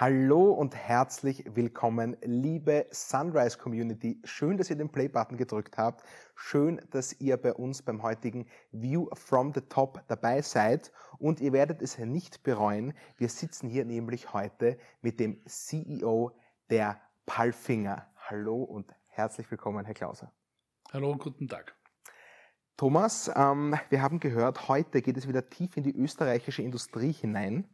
Hallo und herzlich willkommen, liebe Sunrise Community. Schön, dass ihr den Play-Button gedrückt habt. Schön, dass ihr bei uns beim heutigen View from the Top dabei seid. Und ihr werdet es nicht bereuen. Wir sitzen hier nämlich heute mit dem CEO der Palfinger. Hallo und herzlich willkommen, Herr Klauser. Hallo und guten Tag. Thomas, ähm, wir haben gehört, heute geht es wieder tief in die österreichische Industrie hinein.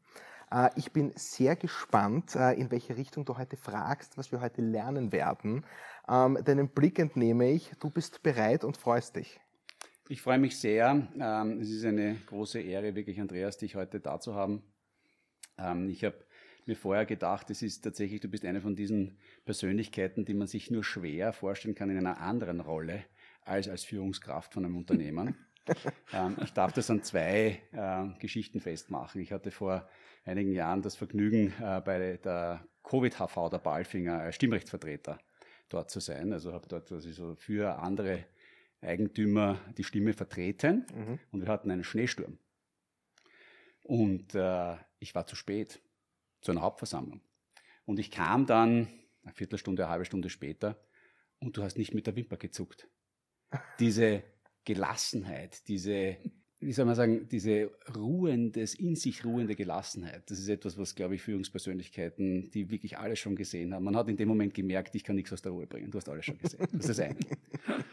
Äh, ich bin sehr gespannt, äh, in welche Richtung du heute fragst, was wir heute lernen werden. Ähm, deinen Blick entnehme ich, du bist bereit und freust dich. Ich freue mich sehr. Ähm, es ist eine große Ehre, wirklich, Andreas, dich heute da zu haben. Ähm, ich habe mir vorher gedacht, es ist tatsächlich, du bist eine von diesen Persönlichkeiten, die man sich nur schwer vorstellen kann in einer anderen Rolle als als Führungskraft von einem Unternehmen. ich darf das an zwei äh, Geschichten festmachen. Ich hatte vor einigen Jahren das Vergnügen, äh, bei der Covid-HV der Balfinger als Stimmrechtsvertreter dort zu sein. Also habe dort also so für andere Eigentümer die Stimme vertreten mhm. und wir hatten einen Schneesturm. Und äh, ich war zu spät zu einer Hauptversammlung. Und ich kam dann eine Viertelstunde, eine halbe Stunde später und du hast nicht mit der Wimper gezuckt. Diese Gelassenheit, diese wie soll man sagen, diese ruhendes, in sich ruhende Gelassenheit, das ist etwas, was, glaube ich, Führungspersönlichkeiten, die wirklich alles schon gesehen haben, man hat in dem Moment gemerkt, ich kann nichts aus der Ruhe bringen, du hast alles schon gesehen. Das ist das eine.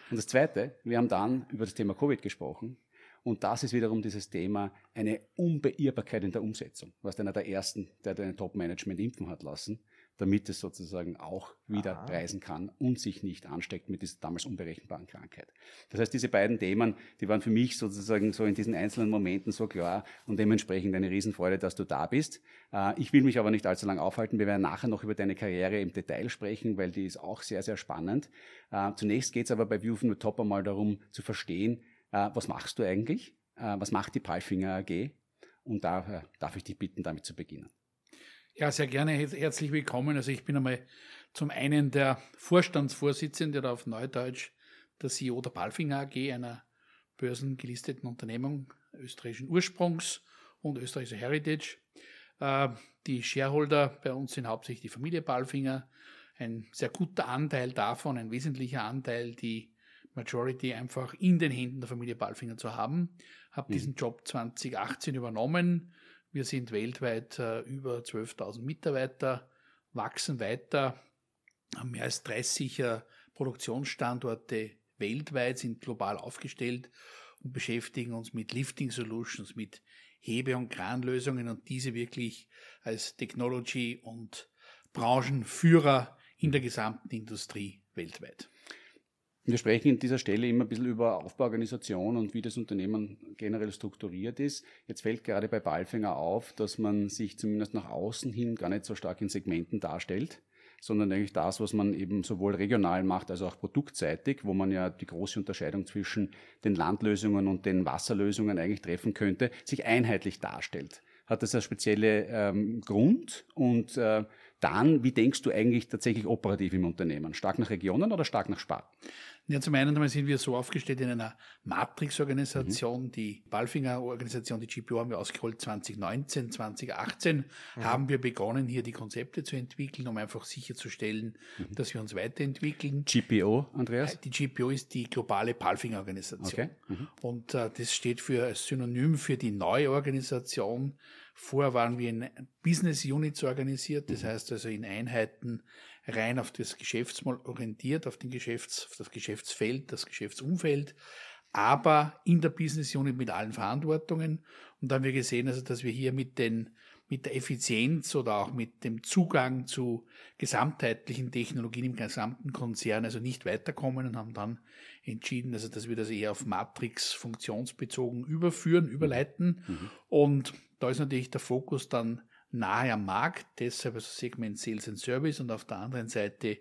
Und das zweite, wir haben dann über das Thema Covid gesprochen und das ist wiederum dieses Thema, eine Unbeirrbarkeit in der Umsetzung. Du warst einer der ersten, der dein Top-Management impfen hat lassen damit es sozusagen auch wieder Aha. reisen kann und sich nicht ansteckt mit dieser damals unberechenbaren Krankheit. Das heißt, diese beiden Themen, die waren für mich sozusagen so in diesen einzelnen Momenten so klar und dementsprechend eine Riesenfreude, dass du da bist. Äh, ich will mich aber nicht allzu lange aufhalten. Wir werden nachher noch über deine Karriere im Detail sprechen, weil die ist auch sehr, sehr spannend. Äh, zunächst geht es aber bei View from the Top einmal darum zu verstehen, äh, was machst du eigentlich? Was macht die Palfinger AG? Und da darf ich dich bitten, damit zu beginnen. Ja, sehr gerne. Herzlich willkommen. Also ich bin einmal zum einen der Vorstandsvorsitzende oder auf Neudeutsch der CEO der Balfinger AG, einer börsengelisteten Unternehmung österreichischen Ursprungs und österreichischer Heritage. Äh, die Shareholder bei uns sind hauptsächlich die Familie Balfinger. Ein sehr guter Anteil davon, ein wesentlicher Anteil, die Majority einfach in den Händen der Familie Balfinger zu haben. Habe mhm. diesen Job 2018 übernommen wir sind weltweit äh, über 12.000 Mitarbeiter, wachsen weiter, haben mehr als 30 äh, Produktionsstandorte weltweit, sind global aufgestellt und beschäftigen uns mit Lifting Solutions, mit Hebe- und Kranlösungen und diese wirklich als Technology- und Branchenführer in der gesamten Industrie weltweit. Wir sprechen an dieser Stelle immer ein bisschen über Aufbauorganisation und wie das Unternehmen generell strukturiert ist. Jetzt fällt gerade bei Balfinger auf, dass man sich zumindest nach außen hin gar nicht so stark in Segmenten darstellt, sondern eigentlich das, was man eben sowohl regional macht als auch produktseitig, wo man ja die große Unterscheidung zwischen den Landlösungen und den Wasserlösungen eigentlich treffen könnte, sich einheitlich darstellt. Hat das einen speziellen ähm, Grund und äh, dann, wie denkst du eigentlich tatsächlich operativ im Unternehmen? Stark nach Regionen oder stark nach Sparten? Ja, zum einen einmal sind wir so aufgestellt in einer Matrix-Organisation. Mhm. Die Balfinger-Organisation, die GPO haben wir ausgeholt 2019, 2018 mhm. haben wir begonnen, hier die Konzepte zu entwickeln, um einfach sicherzustellen, mhm. dass wir uns weiterentwickeln. GPO, Andreas? Äh, die GPO ist die globale Balfinger-Organisation. Okay. Mhm. Und äh, das steht für als Synonym für die neue Organisation. Vorher waren wir in Business Units organisiert, das mhm. heißt also in Einheiten rein auf das Geschäftsmodell orientiert, auf, den Geschäfts-, auf das Geschäftsfeld, das Geschäftsumfeld, aber in der Business Unit mit allen Verantwortungen. Und da haben wir gesehen, also, dass wir hier mit den mit der Effizienz oder auch mit dem Zugang zu gesamtheitlichen Technologien im gesamten Konzern also nicht weiterkommen und haben dann entschieden, also dass wir das eher auf Matrix funktionsbezogen überführen, überleiten. Mhm. Und da ist natürlich der Fokus dann nahe am Markt, deshalb also Segment Sales and Service und auf der anderen Seite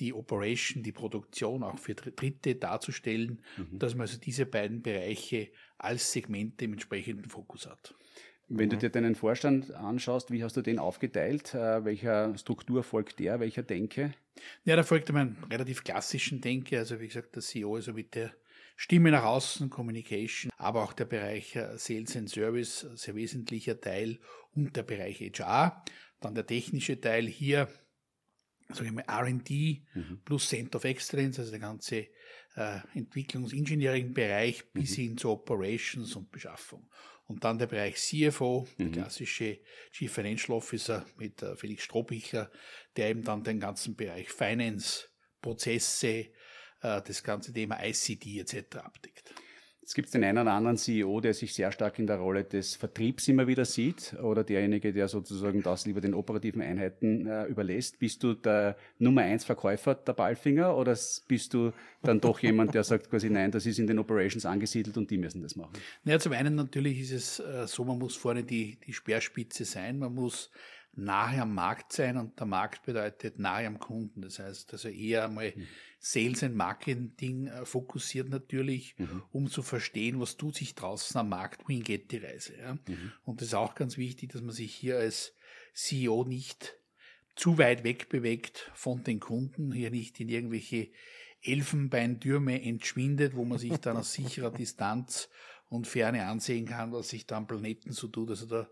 die Operation, die Produktion auch für Dritte darzustellen, mhm. dass man also diese beiden Bereiche als Segmente im entsprechenden Fokus hat. Wenn du mhm. dir deinen Vorstand anschaust, wie hast du den aufgeteilt? Äh, welcher Struktur folgt der? Welcher Denke? Ja, da folgt einem relativ klassischen Denke. Also wie gesagt, der CEO also mit der Stimme nach außen, Communication, aber auch der Bereich äh, Sales and Service, sehr wesentlicher Teil und der Bereich HR. Dann der technische Teil hier, sage ich mal, RD mhm. plus Center of Excellence, also der ganze äh, Entwicklungs-Engineering-Bereich bis mhm. hin zu Operations und Beschaffung. Und dann der Bereich CFO, mhm. der klassische Chief Financial Officer mit äh, Felix Strohbichler, der eben dann den ganzen Bereich Finance, Prozesse, äh, das ganze Thema ICD etc. abdeckt. Es gibt den einen oder anderen CEO, der sich sehr stark in der Rolle des Vertriebs immer wieder sieht oder derjenige, der sozusagen das lieber den operativen Einheiten äh, überlässt. Bist du der Nummer eins Verkäufer der Ballfinger oder bist du dann doch jemand, der sagt quasi nein, das ist in den Operations angesiedelt und die müssen das machen? Naja, zum einen natürlich ist es äh, so, man muss vorne die, die Speerspitze sein, man muss nahe am Markt sein und der Markt bedeutet nahe am Kunden. Das heißt also eher einmal mhm. Sales and Marketing äh, fokussiert natürlich, mhm. um zu verstehen, was tut sich draußen am Markt, wohin geht die Reise. Ja? Mhm. Und das ist auch ganz wichtig, dass man sich hier als CEO nicht zu weit weg bewegt von den Kunden, hier nicht in irgendwelche Elfenbeintürme entschwindet, wo man sich dann aus sicherer Distanz und Ferne ansehen kann, was sich da am Planeten so tut. Also da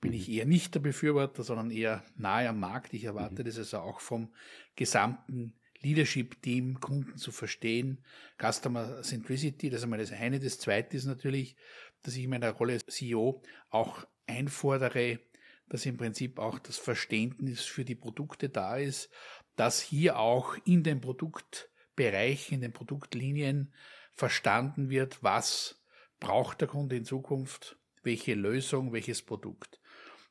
bin ich eher nicht der Befürworter, sondern eher nahe am Markt. Ich erwarte mhm. das also auch vom gesamten Leadership-Team, Kunden zu verstehen, Customer Centricity, das ist einmal das eine. Das zweite ist natürlich, dass ich in meiner Rolle als CEO auch einfordere, dass im Prinzip auch das Verständnis für die Produkte da ist, dass hier auch in den Produktbereichen, in den Produktlinien verstanden wird, was braucht der Kunde in Zukunft, welche Lösung, welches Produkt.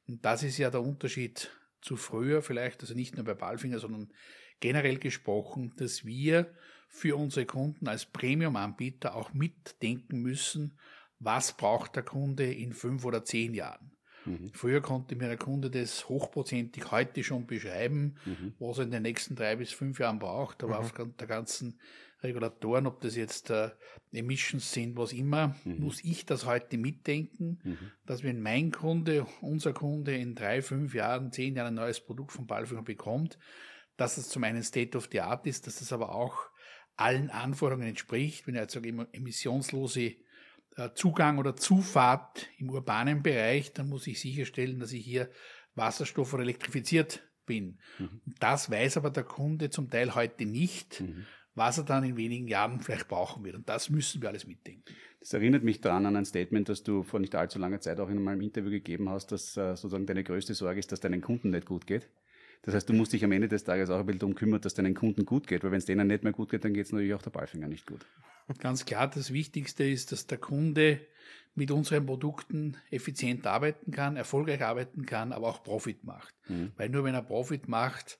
Und das ist ja der Unterschied zu früher vielleicht, also nicht nur bei Balfinger, sondern generell gesprochen, dass wir für unsere Kunden als Premium-Anbieter auch mitdenken müssen, was braucht der Kunde in fünf oder zehn Jahren. Mhm. Früher konnte mir der Kunde das hochprozentig heute schon beschreiben, mhm. was er in den nächsten drei bis fünf Jahren braucht, aber mhm. aufgrund der ganzen Regulatoren, ob das jetzt äh, Emissions sind, was immer, mhm. muss ich das heute mitdenken, mhm. dass wenn mein Kunde, unser Kunde in drei, fünf Jahren, zehn Jahren ein neues Produkt von Balfinger bekommt, dass es zum einen State of the Art ist, dass es aber auch allen Anforderungen entspricht. Wenn ich jetzt sage, emissionslose äh, Zugang oder Zufahrt im urbanen Bereich, dann muss ich sicherstellen, dass ich hier Wasserstoff oder elektrifiziert bin. Mhm. Das weiß aber der Kunde zum Teil heute nicht. Mhm was er dann in wenigen Jahren vielleicht brauchen wird. Und das müssen wir alles mitdenken. Das erinnert mich daran an ein Statement, das du vor nicht allzu langer Zeit auch in meinem Interview gegeben hast, dass äh, sozusagen deine größte Sorge ist, dass deinen Kunden nicht gut geht. Das heißt, du musst dich am Ende des Tages auch ein bisschen darum kümmern, dass deinen Kunden gut geht, weil wenn es denen nicht mehr gut geht, dann geht es natürlich auch der Ballfinger nicht gut. Ganz klar, das Wichtigste ist, dass der Kunde mit unseren Produkten effizient arbeiten kann, erfolgreich arbeiten kann, aber auch Profit macht. Mhm. Weil nur wenn er Profit macht,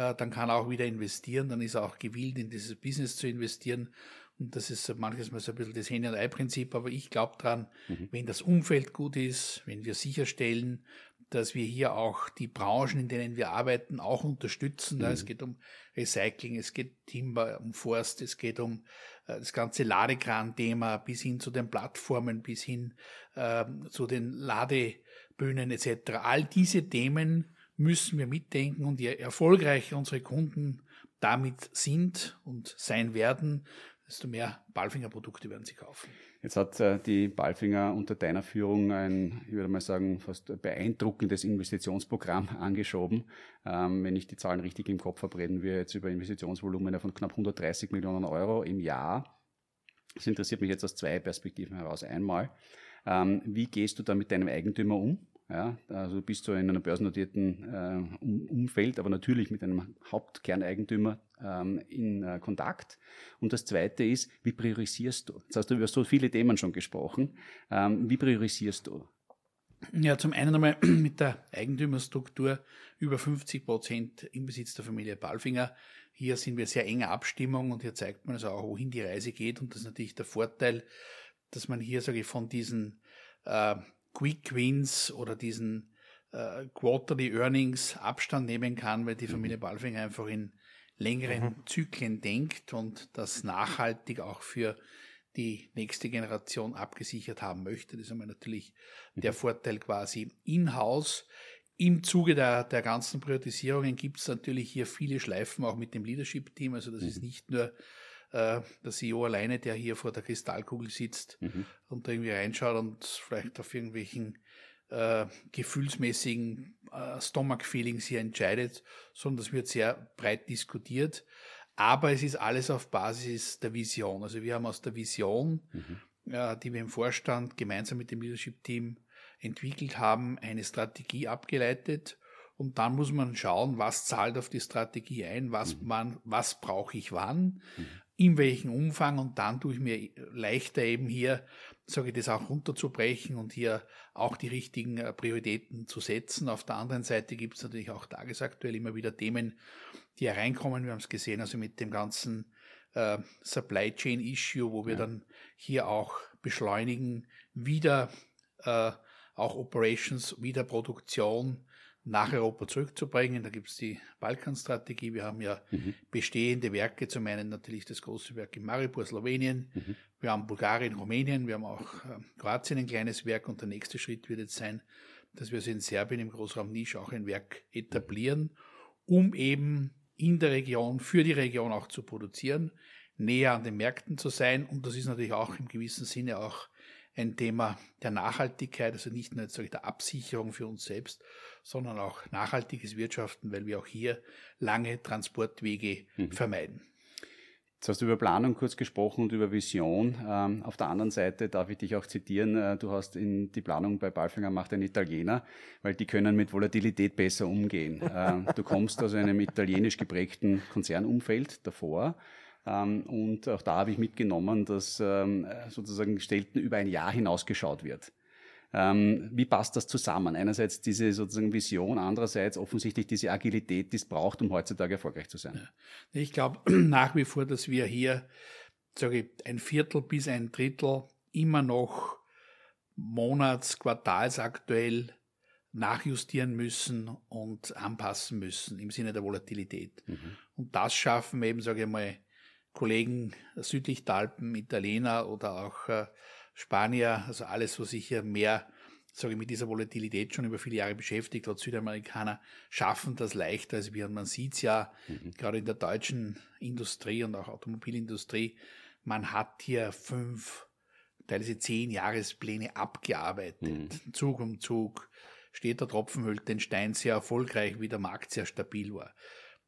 dann kann er auch wieder investieren, dann ist er auch gewillt, in dieses Business zu investieren. Und das ist manches Mal so ein bisschen das Henne- und Ei-Prinzip, aber ich glaube dran, mhm. wenn das Umfeld gut ist, wenn wir sicherstellen, dass wir hier auch die Branchen, in denen wir arbeiten, auch unterstützen. Mhm. Es geht um Recycling, es geht Timber, um Forst, es geht um äh, das ganze Ladekran-Thema bis hin zu den Plattformen, bis hin äh, zu den Ladebühnen etc. All diese Themen müssen wir mitdenken und je erfolgreicher unsere Kunden damit sind und sein werden, desto mehr Balfinger Produkte werden sie kaufen. Jetzt hat äh, die Balfinger unter deiner Führung ein, ich würde mal sagen, fast beeindruckendes Investitionsprogramm angeschoben. Ähm, wenn ich die Zahlen richtig im Kopf habe, reden wir jetzt über Investitionsvolumen von knapp 130 Millionen Euro im Jahr. Das interessiert mich jetzt aus zwei Perspektiven heraus. Einmal, ähm, wie gehst du da mit deinem Eigentümer um? Ja, also du bist so in einem börsennotierten äh, Umfeld, aber natürlich mit einem Hauptkerneigentümer ähm, in äh, Kontakt. Und das Zweite ist, wie priorisierst du? Jetzt hast du über so viele Themen schon gesprochen. Ähm, wie priorisierst du? Ja, zum einen einmal mit der Eigentümerstruktur über 50 Prozent im Besitz der Familie Balfinger. Hier sind wir sehr enger Abstimmung und hier zeigt man also auch, wohin die Reise geht. Und das ist natürlich der Vorteil, dass man hier, sage ich, von diesen äh, Quick Wins oder diesen äh, Quarterly Earnings Abstand nehmen kann, weil die mhm. Familie Balfinger einfach in längeren mhm. Zyklen denkt und das nachhaltig auch für die nächste Generation abgesichert haben möchte. Das ist einmal natürlich mhm. der Vorteil quasi in-house. Im Zuge der, der ganzen Priorisierungen gibt es natürlich hier viele Schleifen auch mit dem Leadership-Team. Also das mhm. ist nicht nur äh, der CEO alleine, der hier vor der Kristallkugel sitzt mhm. und da irgendwie reinschaut und vielleicht auf irgendwelchen äh, gefühlsmäßigen äh, Stomach-Feelings hier entscheidet, sondern das wird sehr breit diskutiert. Aber es ist alles auf Basis der Vision. Also wir haben aus der Vision, mhm. äh, die wir im Vorstand gemeinsam mit dem Leadership-Team entwickelt haben, eine Strategie abgeleitet. Und dann muss man schauen, was zahlt auf die Strategie ein, was, mhm. man, was brauche ich wann, mhm. In welchem Umfang. Und dann tue ich mir leichter eben hier, sage ich das auch runterzubrechen und hier auch die richtigen äh, Prioritäten zu setzen. Auf der anderen Seite gibt es natürlich auch tagesaktuell immer wieder Themen, die hereinkommen. Wir haben es gesehen, also mit dem ganzen äh, Supply Chain Issue, wo wir ja. dann hier auch beschleunigen, wieder äh, auch Operations, wieder Produktion nach Europa zurückzubringen. Da gibt es die Balkanstrategie. Wir haben ja mhm. bestehende Werke, zum einen natürlich das große Werk in Maribor, Slowenien. Mhm. Wir haben Bulgarien, Rumänien. Wir haben auch äh, Kroatien ein kleines Werk. Und der nächste Schritt wird jetzt sein, dass wir also in Serbien im Großraum Nisch auch ein Werk etablieren, um eben in der Region, für die Region auch zu produzieren, näher an den Märkten zu sein. Und das ist natürlich auch im gewissen Sinne auch ein Thema der Nachhaltigkeit, also nicht nur jetzt der Absicherung für uns selbst, sondern auch nachhaltiges Wirtschaften, weil wir auch hier lange Transportwege mhm. vermeiden. Jetzt hast du über Planung kurz gesprochen und über Vision. Ähm, auf der anderen Seite darf ich dich auch zitieren. Äh, du hast in die Planung bei Balfinger macht ein Italiener, weil die können mit Volatilität besser umgehen. Äh, du kommst aus einem italienisch geprägten Konzernumfeld davor. Ähm, und auch da habe ich mitgenommen, dass ähm, sozusagen Stellten über ein Jahr hinausgeschaut wird. Ähm, wie passt das zusammen? Einerseits diese sozusagen Vision, andererseits offensichtlich diese Agilität, die es braucht, um heutzutage erfolgreich zu sein. Ich glaube nach wie vor, dass wir hier sage ich, ein Viertel bis ein Drittel immer noch monats-, quartalsaktuell nachjustieren müssen und anpassen müssen im Sinne der Volatilität. Mhm. Und das schaffen eben, sage ich mal, Kollegen südlich der Alpen, Italiener oder auch äh, Spanier, also alles, was sich hier mehr, sage ich, mit dieser Volatilität schon über viele Jahre beschäftigt hat, Südamerikaner schaffen das leichter als wir. Und man sieht es ja mhm. gerade in der deutschen Industrie und auch Automobilindustrie, man hat hier fünf, teilweise zehn Jahrespläne abgearbeitet, mhm. Zug um Zug, steht der Tropfen hüllt den Stein sehr erfolgreich, wie der Markt sehr stabil war.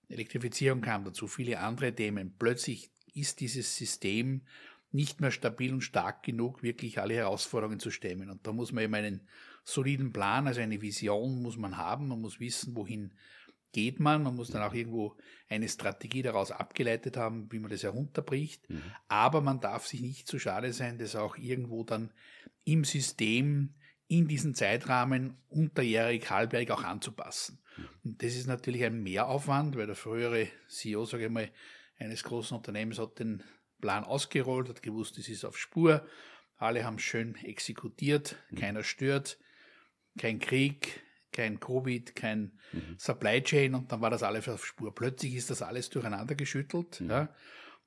Elektrifizierung kam dazu, viele andere Themen. Plötzlich ist dieses System nicht mehr stabil und stark genug, wirklich alle Herausforderungen zu stemmen. Und da muss man eben einen soliden Plan, also eine Vision muss man haben, man muss wissen, wohin geht man, man muss dann auch irgendwo eine Strategie daraus abgeleitet haben, wie man das herunterbricht, mhm. aber man darf sich nicht zu schade sein, das auch irgendwo dann im System in diesen Zeitrahmen unterjährig, halbjährig auch anzupassen. Und das ist natürlich ein Mehraufwand, weil der frühere CEO, sage ich mal, eines großen Unternehmens hat den Plan ausgerollt, hat gewusst, es ist auf Spur. Alle haben schön exekutiert, mhm. keiner stört, kein Krieg, kein Covid, kein mhm. Supply Chain und dann war das alles auf Spur. Plötzlich ist das alles durcheinander geschüttelt. Mhm. Ja.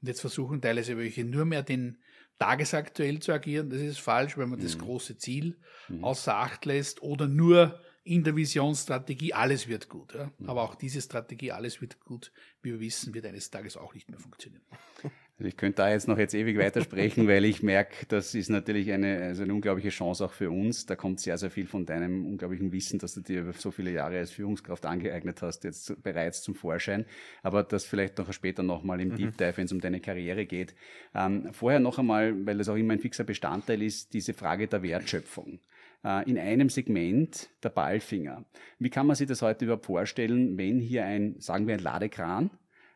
Und jetzt versuchen teilweise welche nur mehr den tagesaktuell zu agieren. Das ist falsch, wenn man das mhm. große Ziel mhm. außer Acht lässt oder nur in der Visionsstrategie, alles wird gut. Ja. Mhm. Aber auch diese Strategie, alles wird gut, wie wir wissen, wird eines Tages auch nicht mehr funktionieren. Also ich könnte da jetzt noch jetzt ewig weitersprechen, weil ich merke, das ist natürlich eine, also eine unglaubliche Chance auch für uns. Da kommt sehr, sehr viel von deinem unglaublichen Wissen, das du dir über so viele Jahre als Führungskraft angeeignet hast, jetzt bereits zum Vorschein. Aber das vielleicht noch später nochmal im mhm. Deep Dive, wenn es um deine Karriere geht. Ähm, vorher noch einmal, weil das auch immer ein fixer Bestandteil ist, diese Frage der Wertschöpfung äh, in einem Segment der Ballfinger. Wie kann man sich das heute überhaupt vorstellen, wenn hier ein, sagen wir, ein Ladekran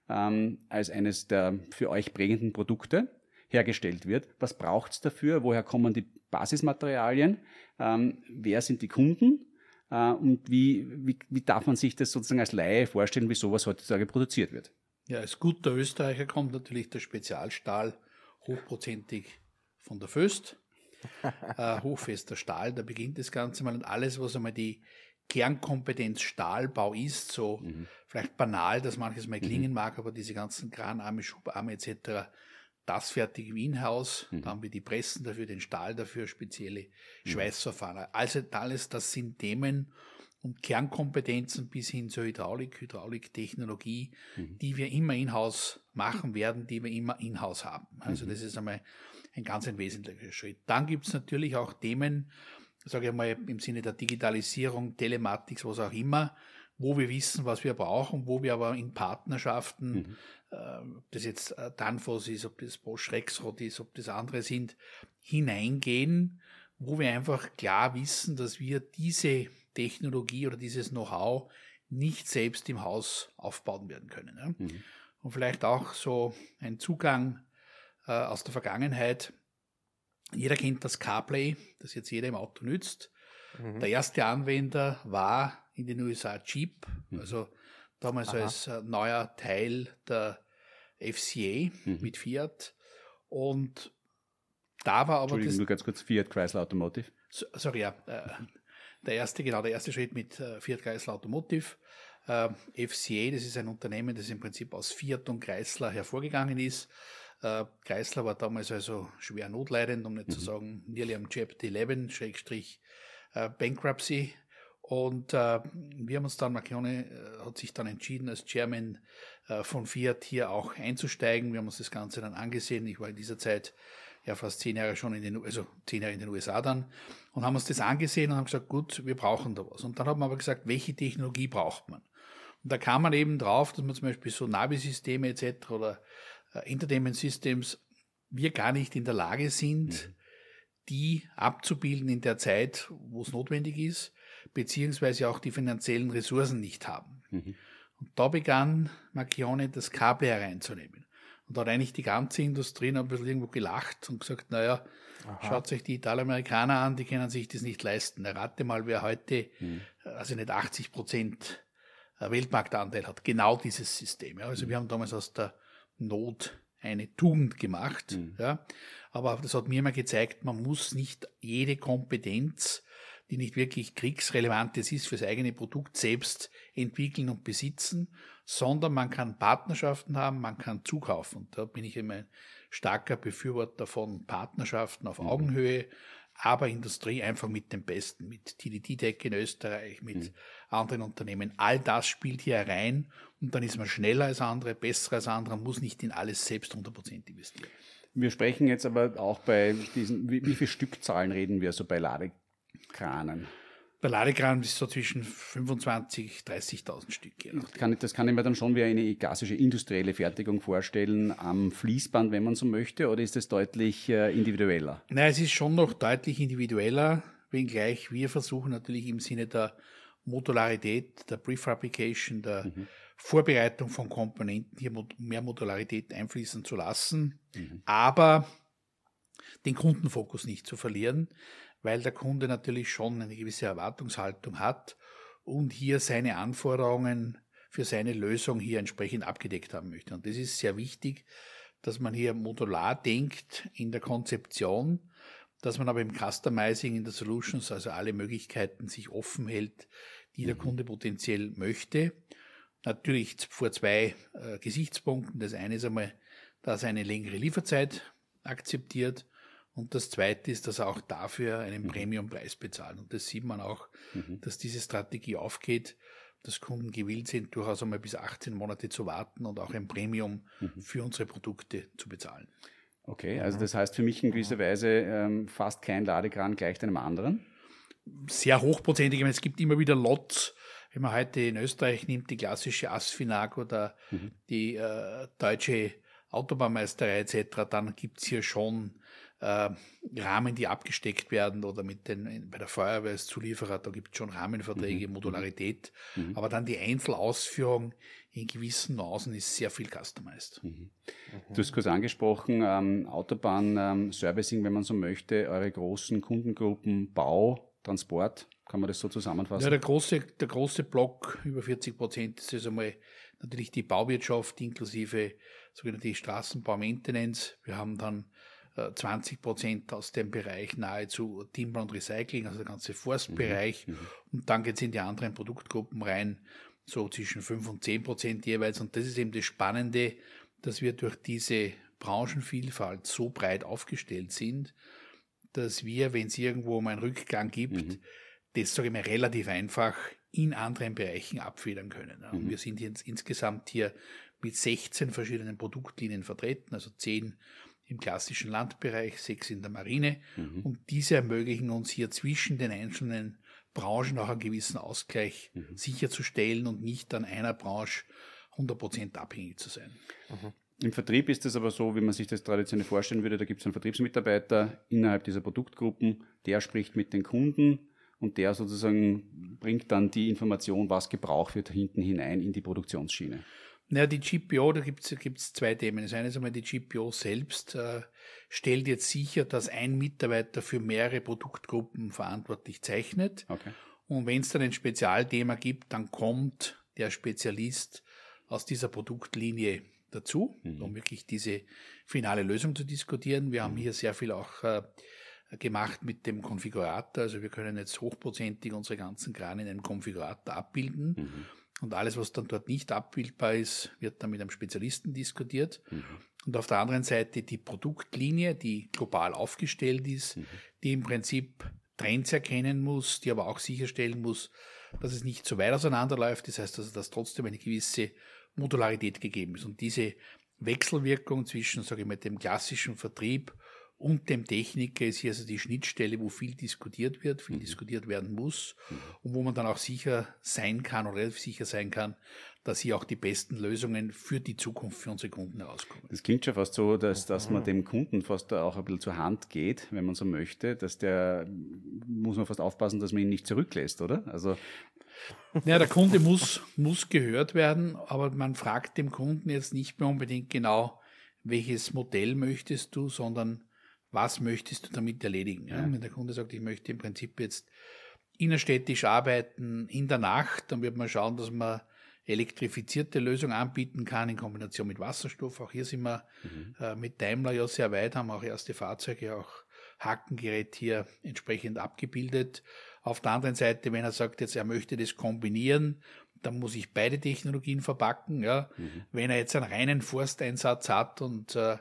ähm, als eines der für euch prägenden Produkte hergestellt wird. Was braucht es dafür? Woher kommen die Basismaterialien? Ähm, wer sind die Kunden? Äh, und wie, wie, wie darf man sich das sozusagen als Laie vorstellen, wie sowas heutzutage produziert wird? Ja, als guter Österreicher kommt natürlich der Spezialstahl hochprozentig von der Föst. äh, hochfester Stahl, da beginnt das Ganze mal und alles, was einmal die Kernkompetenz Stahlbau ist, so mhm. vielleicht banal, dass manches mal klingen mhm. mag, aber diese ganzen Kranarme, Schubarme etc., das fertige Wienhaus, mhm. da haben wir die Pressen dafür, den Stahl dafür, spezielle mhm. Schweißverfahren. Also alles, das sind Themen und Kernkompetenzen bis hin zur Hydraulik, Hydrauliktechnologie, mhm. die wir immer in-house machen werden, die wir immer in-house haben. Also mhm. das ist einmal ein ganz ein wesentlicher Schritt. Dann gibt es natürlich auch Themen, sage ich mal, im Sinne der Digitalisierung, Telematik, was auch immer, wo wir wissen, was wir brauchen, wo wir aber in Partnerschaften, mhm. äh, ob das jetzt äh, Danfoss ist, ob das Bosch Rexroth ist, ob das andere sind, hineingehen, wo wir einfach klar wissen, dass wir diese Technologie oder dieses Know-how nicht selbst im Haus aufbauen werden können. Ja? Mhm. Und vielleicht auch so ein Zugang äh, aus der Vergangenheit. Jeder kennt das CarPlay, das jetzt jeder im Auto nützt. Mhm. Der erste Anwender war in den USA Jeep, mhm. also damals Aha. als äh, neuer Teil der FCA mhm. mit Fiat. Und da war aber Entschuldigung, das, nur ganz kurz, Fiat Chrysler Automotive. So, sorry, ja. Äh, der erste, genau, der erste Schritt mit äh, Fiat Chrysler Automotive. Äh, FCA, das ist ein Unternehmen, das im Prinzip aus Fiat und Chrysler hervorgegangen ist. Äh, Chrysler war damals also schwer notleidend, um nicht mhm. zu sagen, nearly am Chapter 11, Schrägstrich äh, Bankruptcy. Und äh, wir haben uns dann, Marchione äh, hat sich dann entschieden, als Chairman äh, von Fiat hier auch einzusteigen. Wir haben uns das Ganze dann angesehen. Ich war in dieser Zeit ja fast zehn Jahre schon in den, also zehn Jahre in den USA dann und haben uns das angesehen und haben gesagt, gut, wir brauchen da was. Und dann haben wir aber gesagt, welche Technologie braucht man? Und da kam man eben drauf, dass man zum Beispiel so Navi-Systeme etc. oder Entertainment Systems wir gar nicht in der Lage sind, mhm. die abzubilden in der Zeit, wo es notwendig ist, beziehungsweise auch die finanziellen Ressourcen nicht haben. Mhm. Und da begann Macchione das Kabel hereinzunehmen. Und da hat eigentlich die ganze Industrie noch ein bisschen irgendwo gelacht und gesagt, naja, Aha. schaut sich die Italamerikaner an, die können sich das nicht leisten. Rate mal, wer heute, hm. also nicht 80 Prozent äh, Weltmarktanteil hat. Genau dieses System. Also wir haben damals aus der Not eine Tugend gemacht. Hm. Ja. Aber das hat mir immer gezeigt, man muss nicht jede Kompetenz die nicht wirklich kriegsrelevantes ist fürs eigene Produkt selbst entwickeln und besitzen, sondern man kann Partnerschaften haben, man kann zukaufen. Und da bin ich immer ein starker Befürworter von Partnerschaften auf mhm. Augenhöhe, aber Industrie einfach mit dem Besten, mit TDT Tech in Österreich, mit mhm. anderen Unternehmen. All das spielt hier rein und dann ist man schneller als andere, besser als andere, muss nicht in alles selbst 100% investieren. Wir sprechen jetzt aber auch bei diesen, wie, wie viele Stückzahlen reden wir so bei Lade Kranen? Der Ladekran ist so zwischen 25.000, 30.000 Stück. Das kann, das kann ich mir dann schon wie eine klassische industrielle Fertigung vorstellen, am Fließband, wenn man so möchte, oder ist es deutlich äh, individueller? Nein, es ist schon noch deutlich individueller, wenngleich wir versuchen natürlich im Sinne der Modularität, der Prefabrication, der mhm. Vorbereitung von Komponenten hier mehr Modularität einfließen zu lassen, mhm. aber den Kundenfokus nicht zu verlieren weil der Kunde natürlich schon eine gewisse Erwartungshaltung hat und hier seine Anforderungen für seine Lösung hier entsprechend abgedeckt haben möchte. Und das ist sehr wichtig, dass man hier modular denkt in der Konzeption, dass man aber im Customizing in der Solutions also alle Möglichkeiten sich offen hält, die der mhm. Kunde potenziell möchte. Natürlich vor zwei äh, Gesichtspunkten. Das eine ist einmal, dass er eine längere Lieferzeit akzeptiert und das Zweite ist, dass er auch dafür einen mhm. Premiumpreis bezahlt. Und das sieht man auch, mhm. dass diese Strategie aufgeht, dass Kunden gewillt sind, durchaus einmal bis 18 Monate zu warten und auch ein Premium mhm. für unsere Produkte zu bezahlen. Okay, also das heißt für mich in gewisser Weise ähm, fast kein Ladekran gleicht einem anderen. Sehr hochprozentig. Es gibt immer wieder Lots. Wenn man heute in Österreich nimmt, die klassische Asfinag oder mhm. die äh, deutsche Autobahnmeisterei etc., dann gibt es hier schon äh, Rahmen, die abgesteckt werden oder mit den, bei der Feuerwehr als Zulieferer, da gibt es schon Rahmenverträge, mhm. Modularität, mhm. aber dann die Einzelausführung in gewissen Nuancen ist sehr viel customized. Mhm. Du hast kurz angesprochen, ähm, Autobahn-Servicing, ähm, wenn man so möchte, eure großen Kundengruppen Bau, Transport, kann man das so zusammenfassen? Ja, der große, der große Block, über 40 Prozent, ist also mal natürlich die Bauwirtschaft inklusive sogenannte Straßenbau-Maintenance. Wir haben dann 20 äh, Prozent aus dem Bereich nahezu Timber und Recycling, also der ganze Forstbereich. Mhm. mhm. Und dann geht es in die anderen Produktgruppen rein, so zwischen 5 und 10 Prozent jeweils. Und das ist eben das Spannende, dass wir durch diese Branchenvielfalt so breit aufgestellt sind, dass wir, wenn es irgendwo um einen Rückgang gibt, mhm. das, sage ich mal, relativ einfach in anderen Bereichen abfedern können. Und mhm. wir sind jetzt insgesamt hier mit 16 verschiedenen Produktlinien vertreten, also 10 im klassischen Landbereich, sechs in der Marine. Mhm. Und diese ermöglichen uns hier zwischen den einzelnen Branchen auch einen gewissen Ausgleich mhm. sicherzustellen und nicht an einer Branche 100% abhängig zu sein. Mhm. Im Vertrieb ist es aber so, wie man sich das traditionell vorstellen würde, da gibt es einen Vertriebsmitarbeiter innerhalb dieser Produktgruppen, der spricht mit den Kunden und der sozusagen bringt dann die Information, was gebraucht wird, hinten hinein in die Produktionsschiene. Naja, die GPO, da gibt es zwei Themen. Das eine ist einmal die GPO selbst, äh, stellt jetzt sicher, dass ein Mitarbeiter für mehrere Produktgruppen verantwortlich zeichnet. Okay. Und wenn es dann ein Spezialthema gibt, dann kommt der Spezialist aus dieser Produktlinie dazu, mhm. um wirklich diese finale Lösung zu diskutieren. Wir haben mhm. hier sehr viel auch äh, gemacht mit dem Konfigurator. Also wir können jetzt hochprozentig unsere ganzen Krane in einem Konfigurator abbilden. Mhm. Und alles, was dann dort nicht abbildbar ist, wird dann mit einem Spezialisten diskutiert. Mhm. Und auf der anderen Seite die Produktlinie, die global aufgestellt ist, mhm. die im Prinzip Trends erkennen muss, die aber auch sicherstellen muss, dass es nicht zu weit auseinanderläuft. Das heißt also, dass trotzdem eine gewisse Modularität gegeben ist. Und diese Wechselwirkung zwischen, sage ich mal, dem klassischen Vertrieb und dem Techniker ist hier also die Schnittstelle, wo viel diskutiert wird, viel mhm. diskutiert werden muss mhm. und wo man dann auch sicher sein kann oder relativ sicher sein kann, dass hier auch die besten Lösungen für die Zukunft für unsere Kunden herauskommen. Das klingt schon fast so, dass, dass man dem Kunden fast auch ein bisschen zur Hand geht, wenn man so möchte, dass der, muss man fast aufpassen, dass man ihn nicht zurücklässt, oder? Also ja, der Kunde muss, muss gehört werden, aber man fragt dem Kunden jetzt nicht mehr unbedingt genau, welches Modell möchtest du, sondern was möchtest du damit erledigen? Ja? Wenn der Kunde sagt, ich möchte im Prinzip jetzt innerstädtisch arbeiten in der Nacht, dann wird man schauen, dass man elektrifizierte Lösungen anbieten kann in Kombination mit Wasserstoff. Auch hier sind wir mhm. äh, mit Daimler ja sehr weit, haben auch erste Fahrzeuge, auch Hackengerät hier entsprechend abgebildet. Auf der anderen Seite, wenn er sagt, jetzt er möchte das kombinieren, dann muss ich beide Technologien verpacken. Ja. Mhm. Wenn er jetzt einen reinen Forsteinsatz hat und äh,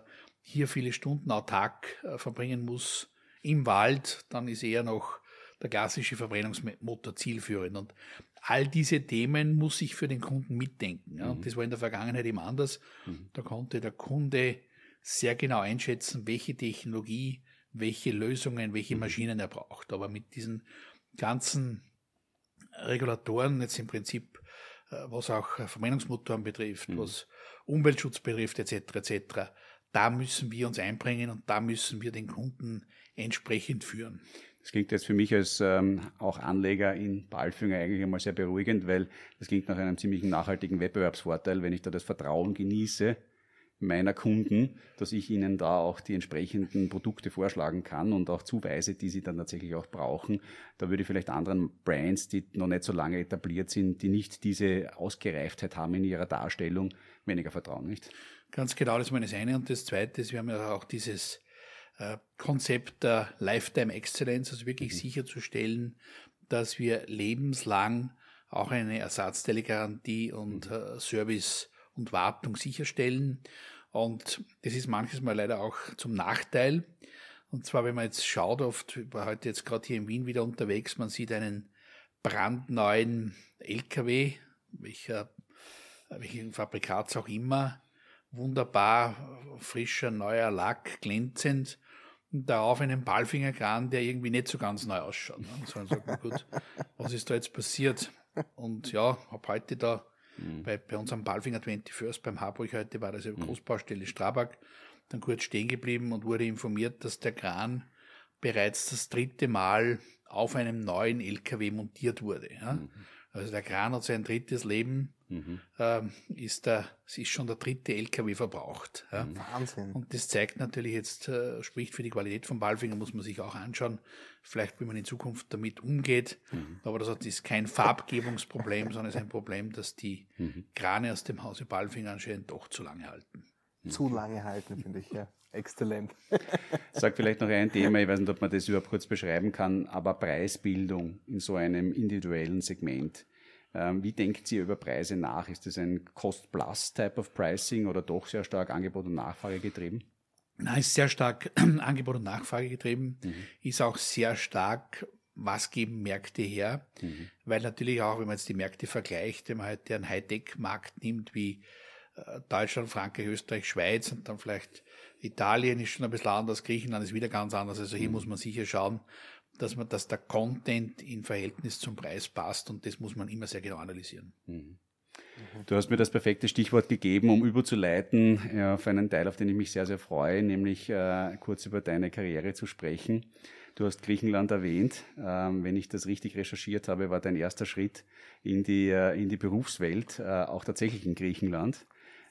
hier viele Stunden autark äh, verbringen muss im Wald, dann ist eher noch der klassische Verbrennungsmotor zielführend. Und all diese Themen muss ich für den Kunden mitdenken. Ja. Mhm. Und das war in der Vergangenheit eben anders. Mhm. Da konnte der Kunde sehr genau einschätzen, welche Technologie, welche Lösungen, welche mhm. Maschinen er braucht. Aber mit diesen ganzen Regulatoren jetzt im Prinzip, äh, was auch Verbrennungsmotoren betrifft, mhm. was Umweltschutz betrifft, etc., etc., da müssen wir uns einbringen und da müssen wir den Kunden entsprechend führen. Das klingt jetzt für mich als ähm, auch Anleger in Balfinger eigentlich einmal sehr beruhigend, weil das klingt nach einem ziemlichen nachhaltigen Wettbewerbsvorteil, wenn ich da das Vertrauen genieße meiner Kunden, dass ich ihnen da auch die entsprechenden Produkte vorschlagen kann und auch zuweise, die sie dann tatsächlich auch brauchen. Da würde ich vielleicht anderen Brands, die noch nicht so lange etabliert sind, die nicht diese Ausgereiftheit haben in ihrer Darstellung, weniger vertrauen, nicht? Ganz genau, das ist das eine. Und das zweite ist, wir haben ja auch dieses äh, Konzept der Lifetime Excellence, also wirklich mhm. sicherzustellen, dass wir lebenslang auch eine Ersatzteilegarantie und mhm. äh, Service und Wartung sicherstellen. Und das ist manches Mal leider auch zum Nachteil. Und zwar, wenn man jetzt schaut, oft, ich war heute jetzt gerade hier in Wien wieder unterwegs, man sieht einen brandneuen LKW, welcher, welchen Fabrikats auch immer, wunderbar frischer, neuer Lack, glänzend und darauf einen Ballfingerkran, der irgendwie nicht so ganz neu ausschaut. Ne? Und so sagt gut, was ist da jetzt passiert? Und ja, habe heute da mhm. bei, bei unserem Ballfinger 21st beim Harburg heute war das ja mhm. Großbaustelle Strabag, dann kurz stehen geblieben und wurde informiert, dass der Kran bereits das dritte Mal auf einem neuen LKW montiert wurde. Ja? Mhm. Also der Kran hat sein drittes Leben, mhm. ähm, ist, der, es ist schon der dritte LKW verbraucht. Ja. Mhm. Wahnsinn. Und das zeigt natürlich jetzt, äh, spricht für die Qualität von Balfinger, muss man sich auch anschauen, vielleicht wie man in Zukunft damit umgeht. Mhm. Aber das ist kein Farbgebungsproblem, sondern es ist ein Problem, dass die mhm. Krane aus dem Hause Balfinger anscheinend doch zu lange halten. Zu lange halten, finde ich, ja. Exzellent. Sag vielleicht noch ein Thema, ich weiß nicht, ob man das überhaupt kurz beschreiben kann, aber Preisbildung in so einem individuellen Segment. Ähm, wie denkt ihr über Preise nach? Ist das ein Cost-Plus-Type of Pricing oder doch sehr stark Angebot und Nachfrage getrieben? Nein, ist sehr stark Angebot und Nachfrage getrieben, mhm. ist auch sehr stark, was geben Märkte her, mhm. weil natürlich auch, wenn man jetzt die Märkte vergleicht, wenn man heute einen Hightech-Markt nimmt wie Deutschland, Frankreich, Österreich, Schweiz und dann vielleicht Italien ist schon ein bisschen anders, Griechenland ist wieder ganz anders. Also hier mhm. muss man sicher schauen, dass man, dass der Content in Verhältnis zum Preis passt und das muss man immer sehr genau analysieren. Mhm. Du hast mir das perfekte Stichwort gegeben, um überzuleiten ja, auf einen Teil, auf den ich mich sehr, sehr freue, nämlich äh, kurz über deine Karriere zu sprechen. Du hast Griechenland erwähnt. Ähm, wenn ich das richtig recherchiert habe, war dein erster Schritt in die, äh, in die Berufswelt äh, auch tatsächlich in Griechenland.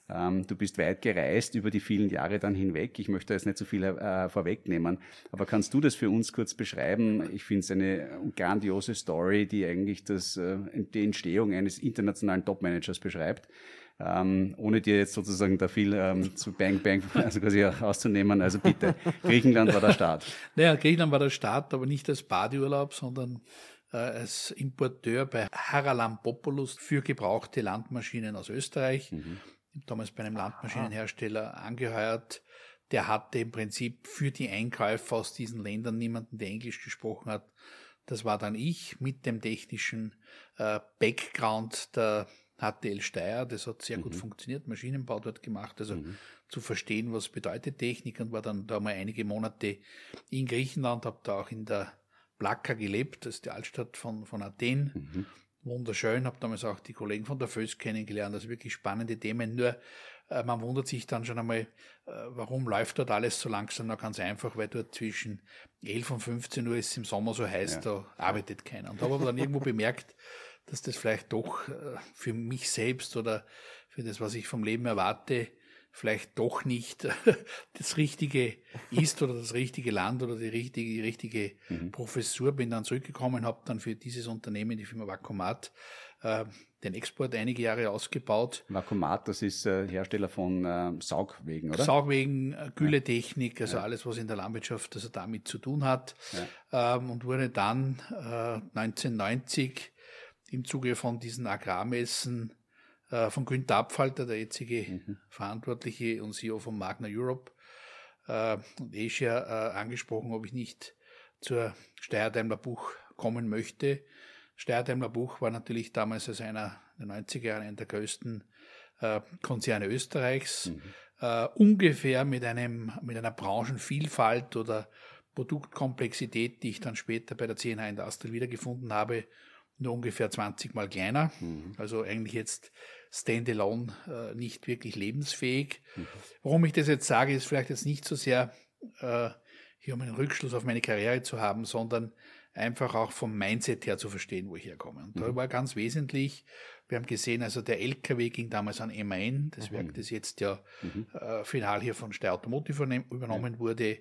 Ähm, du bist weit gereist über die vielen Jahre dann hinweg. Ich möchte jetzt nicht so viel äh, vorwegnehmen, aber kannst du das für uns kurz beschreiben? Ich finde es eine grandiose Story, die eigentlich das, äh, die Entstehung eines internationalen Topmanagers beschreibt. Ähm, ohne dir jetzt sozusagen da viel ähm, zu Bang Bang also quasi auszunehmen. Also bitte, Griechenland war der Start. Naja, Griechenland war der Start, aber nicht als Badeurlaub, sondern äh, als Importeur bei Haralampopoulos für gebrauchte Landmaschinen aus Österreich. Mhm damals bei einem Landmaschinenhersteller angeheuert. Der hatte im Prinzip für die Einkäufer aus diesen Ländern niemanden, der Englisch gesprochen hat. Das war dann ich mit dem technischen äh, Background der HTL Steyr. Das hat sehr mhm. gut funktioniert, Maschinenbau dort gemacht. Also mhm. zu verstehen, was bedeutet Technik und war dann da mal einige Monate in Griechenland, habe da auch in der Plaka gelebt, das ist die Altstadt von, von Athen. Mhm wunderschön, habe damals auch die Kollegen von der FÖS kennengelernt, also wirklich spannende Themen. Nur äh, man wundert sich dann schon einmal, äh, warum läuft dort alles so langsam? Na ganz einfach, weil dort zwischen 11 und 15 Uhr ist es im Sommer so heiß, ja. da arbeitet keiner. Und da habe aber dann irgendwo bemerkt, dass das vielleicht doch äh, für mich selbst oder für das, was ich vom Leben erwarte, vielleicht doch nicht das Richtige ist oder das richtige Land oder die richtige, die richtige mhm. Professur. Bin dann zurückgekommen, habe dann für dieses Unternehmen, die Firma Vakuumat, äh, den Export einige Jahre ausgebaut. Vakuumat, das ist äh, Hersteller von äh, Saugwegen, oder? Saugwegen, äh, Gülletechnik, also ja. alles, was in der Landwirtschaft also damit zu tun hat. Ja. Ähm, und wurde dann 1990 äh, im Zuge von diesen Agrarmessen äh, von Günter Abfalter, der jetzige mhm. Verantwortliche und CEO von Magna Europe äh, und Asia, äh, angesprochen, ob ich nicht zur Steyr-Daimler Buch kommen möchte. Steyr-Daimler Buch war natürlich damals als einer der 90er Jahre einer der größten äh, Konzerne Österreichs, mhm. äh, ungefähr mit einem mit einer Branchenvielfalt oder Produktkomplexität, die ich dann später bei der CNH Industrial wiedergefunden habe, nur ungefähr 20 mal kleiner. Mhm. Also eigentlich jetzt standalone äh, nicht wirklich lebensfähig. Mhm. Warum ich das jetzt sage, ist vielleicht jetzt nicht so sehr äh, hier um einen Rückschluss auf meine Karriere zu haben, sondern einfach auch vom Mindset her zu verstehen, wo ich herkomme. Und mhm. da war ganz wesentlich, wir haben gesehen, also der LKW ging damals an MAN, das mhm. Werk, das jetzt ja mhm. äh, final hier von Steyr Automotive übernommen ja. wurde.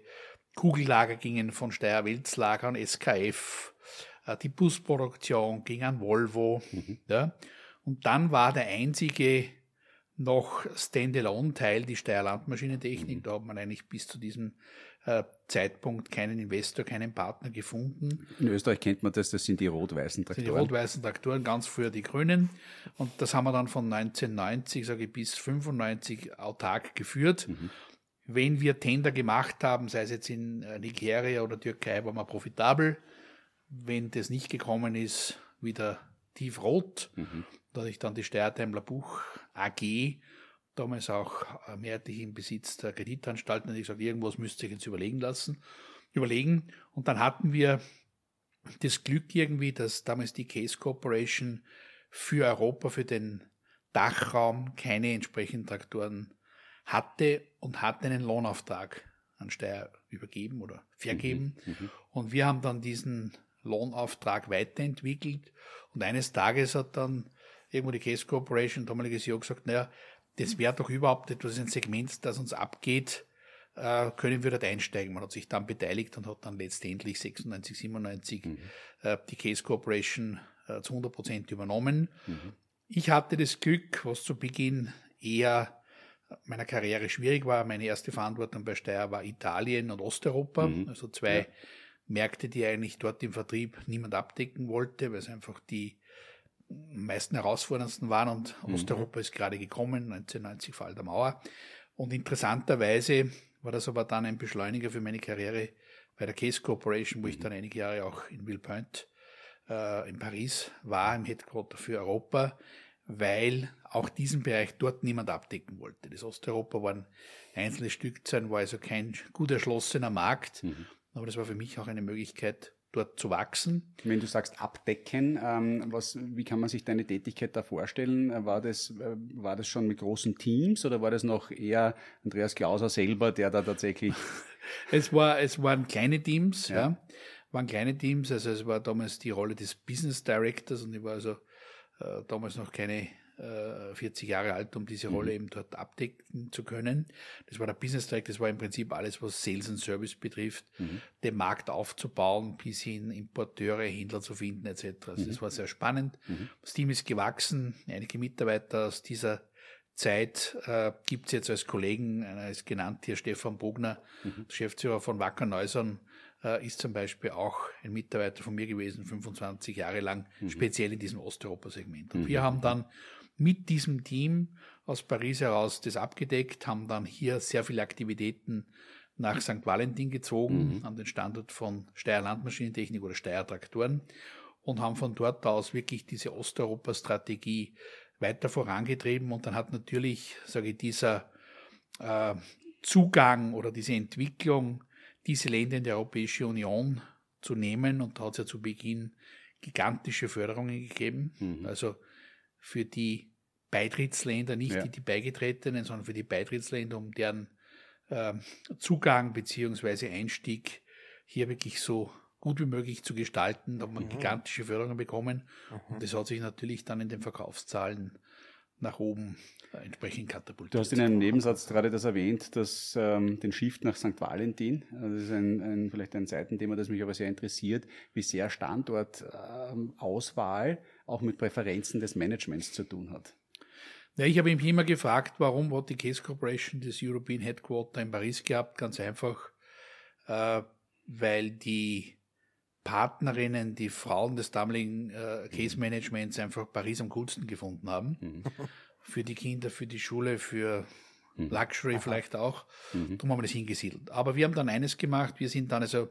Kugellager gingen von Steyr Welzlager an SKF. Äh, die Busproduktion ging an Volvo. Mhm. Ja. Und dann war der einzige noch Standalone-Teil die Steyr Landmaschinentechnik. Mhm. Da hat man eigentlich bis zu diesem äh, Zeitpunkt keinen Investor, keinen Partner gefunden. In Österreich kennt man das, das sind die rot-weißen Traktoren. Die rot-weißen Traktoren, ganz früher die grünen. Und das haben wir dann von 1990, sage ich, bis 95 autark geführt. Mhm. Wenn wir Tender gemacht haben, sei es jetzt in äh, Nigeria oder Türkei, waren wir profitabel. Wenn das nicht gekommen ist, wieder tiefrot. Mhm. Da hatte ich dann die Steyr-Daimler Buch AG, damals auch äh, mehrheitlich im Besitz der Kreditanstalten. Und ich gesagt, irgendwas müsste ich jetzt überlegen lassen, überlegen. Und dann hatten wir das Glück irgendwie, dass damals die Case Corporation für Europa, für den Dachraum keine entsprechenden Traktoren hatte und hat einen Lohnauftrag an Steyr übergeben oder vergeben. Mhm, mhm. und wir haben dann diesen Lohnauftrag weiterentwickelt und eines Tages hat dann irgendwo die Case Corporation, damaliges CEO, gesagt, naja, das wäre doch überhaupt etwas, ein Segment, das uns abgeht, äh, können wir dort einsteigen. Man hat sich dann beteiligt und hat dann letztendlich 96, 97 mhm. äh, die Case Corporation äh, zu 100 Prozent übernommen. Mhm. Ich hatte das Glück, was zu Beginn eher meiner Karriere schwierig war. Meine erste Verantwortung bei Steyr war Italien und Osteuropa, mhm. also zwei ja. Märkte, die eigentlich dort im Vertrieb niemand abdecken wollte, weil es einfach die meisten herausforderndsten waren und mhm. Osteuropa ist gerade gekommen, 1990 Fall der Mauer. Und interessanterweise war das aber dann ein Beschleuniger für meine Karriere bei der Case Corporation, wo ich mhm. dann einige Jahre auch in Villepointe äh, in Paris war, im Headquarter für Europa, weil auch diesen Bereich dort niemand abdecken wollte. Das Osteuropa waren einzelne Stückzahlen, war also kein gut erschlossener Markt, mhm. aber das war für mich auch eine Möglichkeit, dort zu wachsen. Wenn du sagst abdecken, ähm, was, wie kann man sich deine Tätigkeit da vorstellen? War das, äh, war das schon mit großen Teams oder war das noch eher Andreas Klauser selber, der da tatsächlich... es, war, es waren kleine Teams, ja. ja. waren kleine Teams, also es war damals die Rolle des Business Directors und ich war also äh, damals noch keine 40 äh, Jahre alt, um diese Rolle mhm. eben dort abdecken zu können. Das war der Business Track, das war im Prinzip alles, was Sales und Service betrifft, mhm. den Markt aufzubauen, bis hin Importeure, Händler zu finden etc. Also mhm. das war sehr spannend. Mhm. Das Team ist gewachsen, einige Mitarbeiter aus dieser Zeit äh, gibt es jetzt als Kollegen, einer ist genannt hier Stefan Bogner, mhm. Geschäftsführer von Wacker Neusern, äh, ist zum Beispiel auch ein Mitarbeiter von mir gewesen, 25 Jahre lang, mhm. speziell in diesem Osteuropa-Segment. Und mhm. wir haben dann mit diesem Team aus Paris heraus das abgedeckt, haben dann hier sehr viele Aktivitäten nach St. Valentin gezogen, mhm. an den Standort von Steyr Landmaschinentechnik oder Steyr Traktoren und haben von dort aus wirklich diese Osteuropa-Strategie weiter vorangetrieben. Und dann hat natürlich, sage ich, dieser äh, Zugang oder diese Entwicklung, diese Länder in die Europäische Union zu nehmen, und da hat es ja zu Beginn gigantische Förderungen gegeben. Mhm. Also für die Beitrittsländer, nicht ja. die, die Beigetretenen, sondern für die Beitrittsländer, um deren äh, Zugang bzw. Einstieg hier wirklich so gut wie möglich zu gestalten. Da hat man mhm. gigantische Förderungen bekommen. Mhm. Und das hat sich natürlich dann in den Verkaufszahlen nach oben äh, entsprechend katapultiert. Du hast in einem Nebensatz gerade das erwähnt, dass ähm, den Shift nach St. Valentin, also das ist ein, ein, vielleicht ein Seitenthema, das mich aber sehr interessiert, wie sehr Standortauswahl ähm, auch mit Präferenzen des Managements zu tun hat. Ja, ich habe ihn immer gefragt, warum hat die Case Corporation das European Headquarter in Paris gehabt? Ganz einfach, äh, weil die Partnerinnen, die Frauen des damaligen äh, Case Managements einfach Paris am coolsten gefunden haben. Mhm. Für die Kinder, für die Schule, für mhm. Luxury Aha. vielleicht auch. Mhm. Darum haben wir das hingesiedelt. Aber wir haben dann eines gemacht, wir sind dann also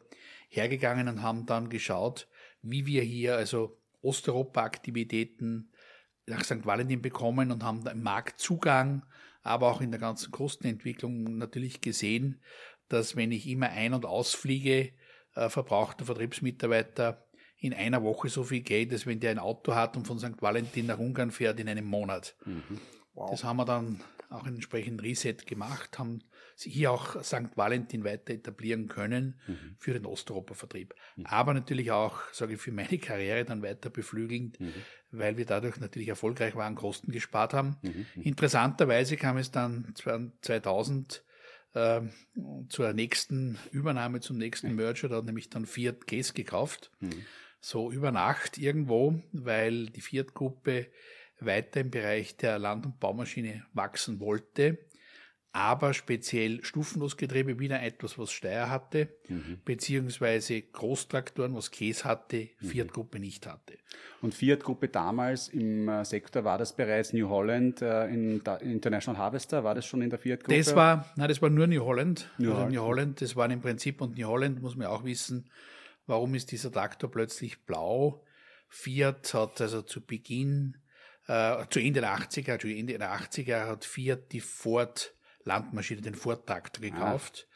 hergegangen und haben dann geschaut, wie wir hier also Osteuropa-Aktivitäten nach St. Valentin bekommen und haben da im Marktzugang, aber auch in der ganzen Kostenentwicklung natürlich gesehen, dass wenn ich immer ein- und ausfliege, äh, verbraucht der Vertriebsmitarbeiter in einer Woche so viel Geld, als wenn der ein Auto hat und von St. Valentin nach Ungarn fährt in einem Monat. Mhm. Wow. Das haben wir dann auch entsprechend Reset gemacht, haben hier auch St. Valentin weiter etablieren können mhm. für den Osteuropa-Vertrieb. Mhm. Aber natürlich auch, sage ich, für meine Karriere dann weiter beflügelnd, mhm. weil wir dadurch natürlich erfolgreich waren, Kosten gespart haben. Mhm. Mhm. Interessanterweise kam es dann 2000 äh, zur nächsten Übernahme, zum nächsten Merger, da hat nämlich dann Fiat Case gekauft. Mhm. So über Nacht irgendwo, weil die Fiat-Gruppe weiter im Bereich der Land- und Baumaschine wachsen wollte aber speziell Stufenlosgetriebe wieder etwas, was Steyr hatte, mhm. beziehungsweise Großtraktoren, was Käse hatte, mhm. Fiat-Gruppe nicht hatte. Und Fiat-Gruppe damals im äh, Sektor war das bereits New Holland äh, in International Harvester, war das schon in der Fiat-Gruppe? Das war, nein, das war nur New Holland. New also Holland. New Holland, das waren im Prinzip, und New Holland muss man auch wissen, warum ist dieser Traktor plötzlich blau? Fiat hat also zu Beginn, äh, zu Ende der 80er, zu Ende der 80er hat Fiat die Ford Landmaschine, den Ford-Traktor gekauft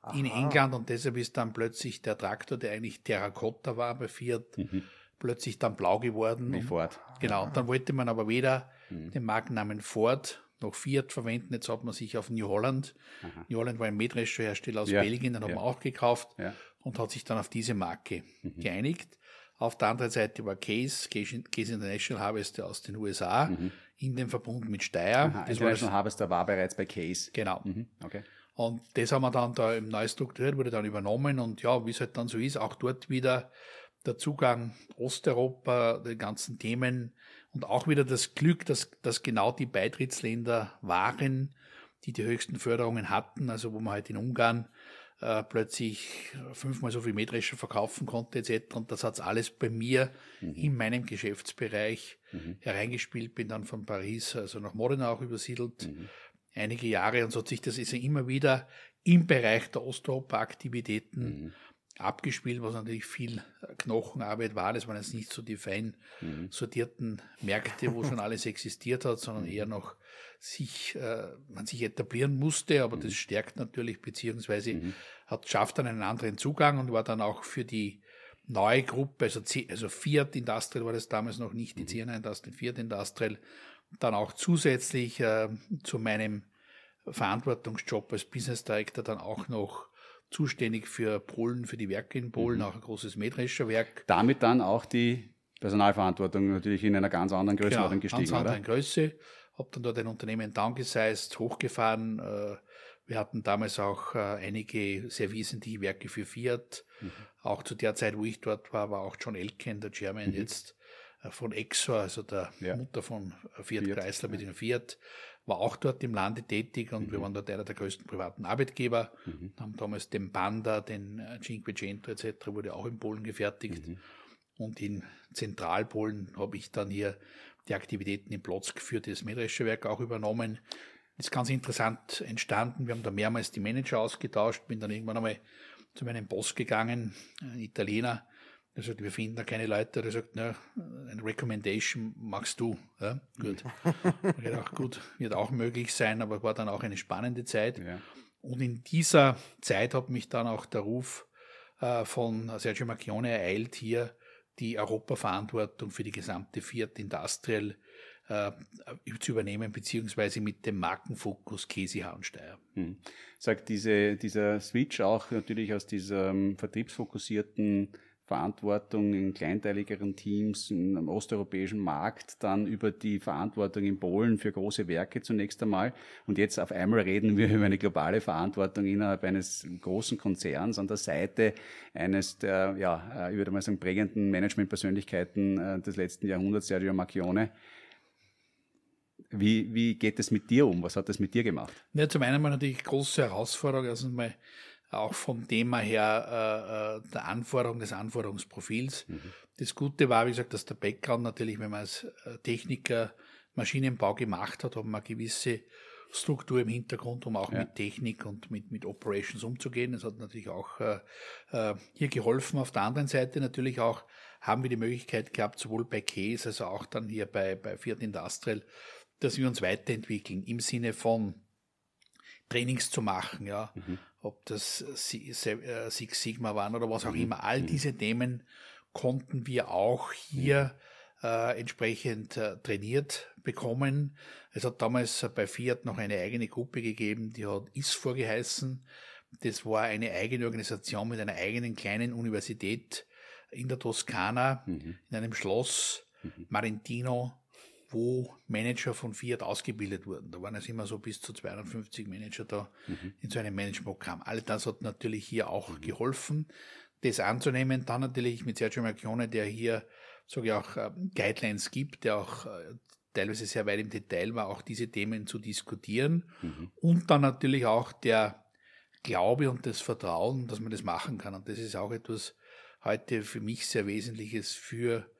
ah, in England und deshalb ist dann plötzlich der Traktor, der eigentlich Terrakotta war bei Fiat, mhm. plötzlich dann blau geworden. Wie Ford. Genau, dann wollte man aber weder mhm. den Markennamen Ford noch Fiat verwenden, jetzt hat man sich auf New Holland, Aha. New Holland war ein Mähdrescherhersteller aus ja. Belgien, den hat ja. man auch gekauft ja. und hat sich dann auf diese Marke mhm. geeinigt. Auf der anderen Seite war Case, Case International Harvester aus den USA, mhm in dem Verbund mit Steyr. Aha, das International war Harvester war bereits bei Case. Genau. Mhm, okay. Und das haben wir dann da neu strukturiert, wurde dann übernommen und ja, wie es halt dann so ist, auch dort wieder der Zugang Osteuropa, die ganzen Themen und auch wieder das Glück, dass, dass genau die Beitrittsländer waren, die die höchsten Förderungen hatten, also wo man halt in Ungarn äh, plötzlich fünfmal so viel Mähdrescher verkaufen konnte etc. Und das hat alles bei mir mhm. in meinem Geschäftsbereich mhm. hereingespielt. Bin dann von Paris, also nach Modena auch übersiedelt, mhm. einige Jahre und so hat sich das ist ja immer wieder im Bereich der Osteuropa-Aktivitäten mhm. Abgespielt, was natürlich viel Knochenarbeit war. Das waren jetzt nicht so die fein mhm. sortierten Märkte, wo schon alles existiert hat, sondern eher noch sich, äh, man sich etablieren musste, aber mhm. das stärkt natürlich, beziehungsweise mhm. hat, schafft dann einen anderen Zugang und war dann auch für die neue Gruppe, also, C, also Fiat Industrial war das damals noch nicht, die mhm. CNA Industrial, Fiat Industrial, dann auch zusätzlich äh, zu meinem Verantwortungsjob als Business Director dann auch noch zuständig für Polen, für die Werke in Polen, mhm. auch ein großes Mähdrescher Werk. Damit dann auch die Personalverantwortung natürlich in einer ganz anderen Größenordnung genau, gestiegen, ganz oder? anderen Größe. Habe dann dort ein Unternehmen downgesized, hochgefahren. Äh, wir hatten damals auch äh, einige Servicen, die Werke für Fiat. Mhm. Auch zu der Zeit, wo ich dort war, war auch John Elken, der Chairman mhm. jetzt äh, von Exor, also der ja. Mutter von Fiat, Fiat Chrysler mit dem Fiat war auch dort im Lande tätig und mhm. wir waren dort einer der größten privaten Arbeitgeber, mhm. haben damals den Panda, den äh, Cinquecento etc. wurde auch in Polen gefertigt. Mhm. Und in Zentralpolen habe ich dann hier die Aktivitäten in Plotzk für das Mähdrescher Werk auch übernommen. Das ist ganz interessant entstanden. Wir haben da mehrmals die Manager ausgetauscht, bin dann irgendwann einmal zu meinem Boss gegangen, ein Italiener, er sagt, wir finden da keine Leute. Er sagt, na, eine Recommendation magst du. Ja, gut. ich dachte, gut, wird auch möglich sein, aber war dann auch eine spannende Zeit. Ja. Und in dieser Zeit hat mich dann auch der Ruf äh, von Sergio Macchione ereilt, hier die Europaverantwortung für die gesamte Fiat Industrial äh, zu übernehmen, beziehungsweise mit dem Markenfokus Käse Hauensteier. Hm. Sagt diese, dieser Switch auch natürlich aus diesem vertriebsfokussierten Verantwortung in kleinteiligeren Teams im osteuropäischen Markt, dann über die Verantwortung in Polen für große Werke zunächst einmal. Und jetzt auf einmal reden wir über eine globale Verantwortung innerhalb eines großen Konzerns an der Seite eines der, ja, äh, ich würde mal sagen, prägenden Managementpersönlichkeiten äh, des letzten Jahrhunderts, Sergio Macchione. Wie, wie geht es mit dir um? Was hat das mit dir gemacht? Ja, zum einen mal natürlich große Herausforderung. Also mal auch vom Thema her äh, äh, der Anforderung des Anforderungsprofils. Mhm. Das Gute war, wie gesagt, dass der Background natürlich, wenn man als äh, Techniker Maschinenbau gemacht hat, hat man eine gewisse Struktur im Hintergrund, um auch ja. mit Technik und mit, mit Operations umzugehen. Das hat natürlich auch äh, äh, hier geholfen. Auf der anderen Seite natürlich auch haben wir die Möglichkeit gehabt, sowohl bei Case als auch dann hier bei, bei Fiat Industrial, dass wir uns weiterentwickeln im Sinne von Trainings zu machen, ja. Mhm ob das äh, Six Sigma waren oder was auch mhm. immer. All mhm. diese Themen konnten wir auch hier äh, entsprechend äh, trainiert bekommen. Es hat damals bei Fiat noch eine eigene Gruppe gegeben, die hat ISFOR geheißen. Das war eine eigene Organisation mit einer eigenen kleinen Universität in der Toskana, mhm. in einem Schloss, mhm. Marentino, wo Manager von Fiat ausgebildet wurden. Da waren es immer so bis zu 250 Manager da mhm. in so einem Managementprogramm. All das hat natürlich hier auch mhm. geholfen, das anzunehmen. Dann natürlich mit Sergio Marchione, der hier, sage ich auch, ähm, Guidelines gibt, der auch äh, teilweise sehr weit im Detail war, auch diese Themen zu diskutieren. Mhm. Und dann natürlich auch der Glaube und das Vertrauen, dass man das machen kann. Und das ist auch etwas heute für mich sehr Wesentliches für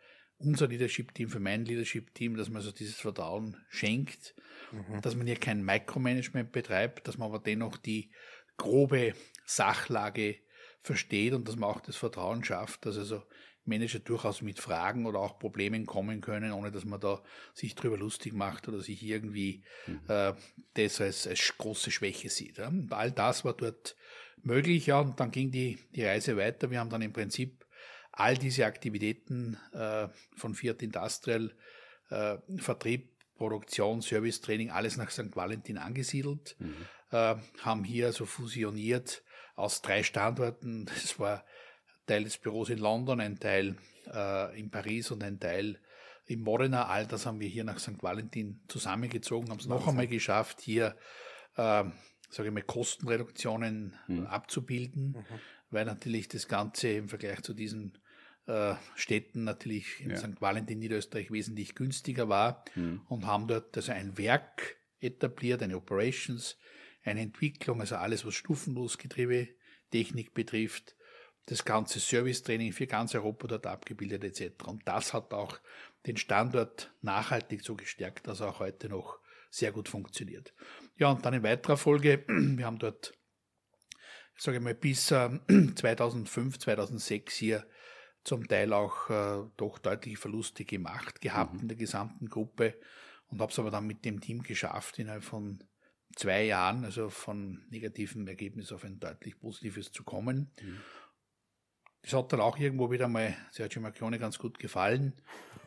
unser Leadership-Team, für mein Leadership-Team, dass man so dieses Vertrauen schenkt, mhm. dass man hier kein Micromanagement betreibt, dass man aber dennoch die grobe Sachlage versteht und dass man auch das Vertrauen schafft, dass also Manager durchaus mit Fragen oder auch Problemen kommen können, ohne dass man da sich drüber lustig macht oder sich irgendwie mhm. äh, das als, als große Schwäche sieht. Ja. all das war dort möglich, ja, und dann ging die, die Reise weiter. Wir haben dann im Prinzip all diese Aktivitäten äh, von Fiat Industrial, äh, Vertrieb, Produktion, Service, Training, alles nach St. Valentin angesiedelt, mhm. äh, haben hier also fusioniert aus drei Standorten. Das war Teil des Büros in London, ein Teil äh, in Paris und ein Teil in Modena. All das haben wir hier nach St. Valentin zusammengezogen, haben es noch einmal geschafft, hier äh, sage ich mal, Kostenreduktionen mhm. abzubilden, mhm. weil natürlich das Ganze im Vergleich zu diesen Städten natürlich in ja. St. Valentin Niederösterreich wesentlich günstiger war mhm. und haben dort also ein Werk etabliert, eine Operations, eine Entwicklung, also alles, was Stufenlosgetriebe Technik betrifft, das ganze Servicetraining für ganz Europa dort abgebildet etc. Und das hat auch den Standort nachhaltig so gestärkt, dass er auch heute noch sehr gut funktioniert. Ja, und dann in weiterer Folge, wir haben dort sage ich mal, bis äh, 2005, 2006 hier zum Teil auch äh, doch deutliche Verluste gemacht gehabt mhm. in der gesamten Gruppe und habe es aber dann mit dem Team geschafft, innerhalb von zwei Jahren, also von negativem Ergebnis auf ein deutlich positives zu kommen. Mhm. Das hat dann auch irgendwo wieder mal Sergio Marchione ganz gut gefallen.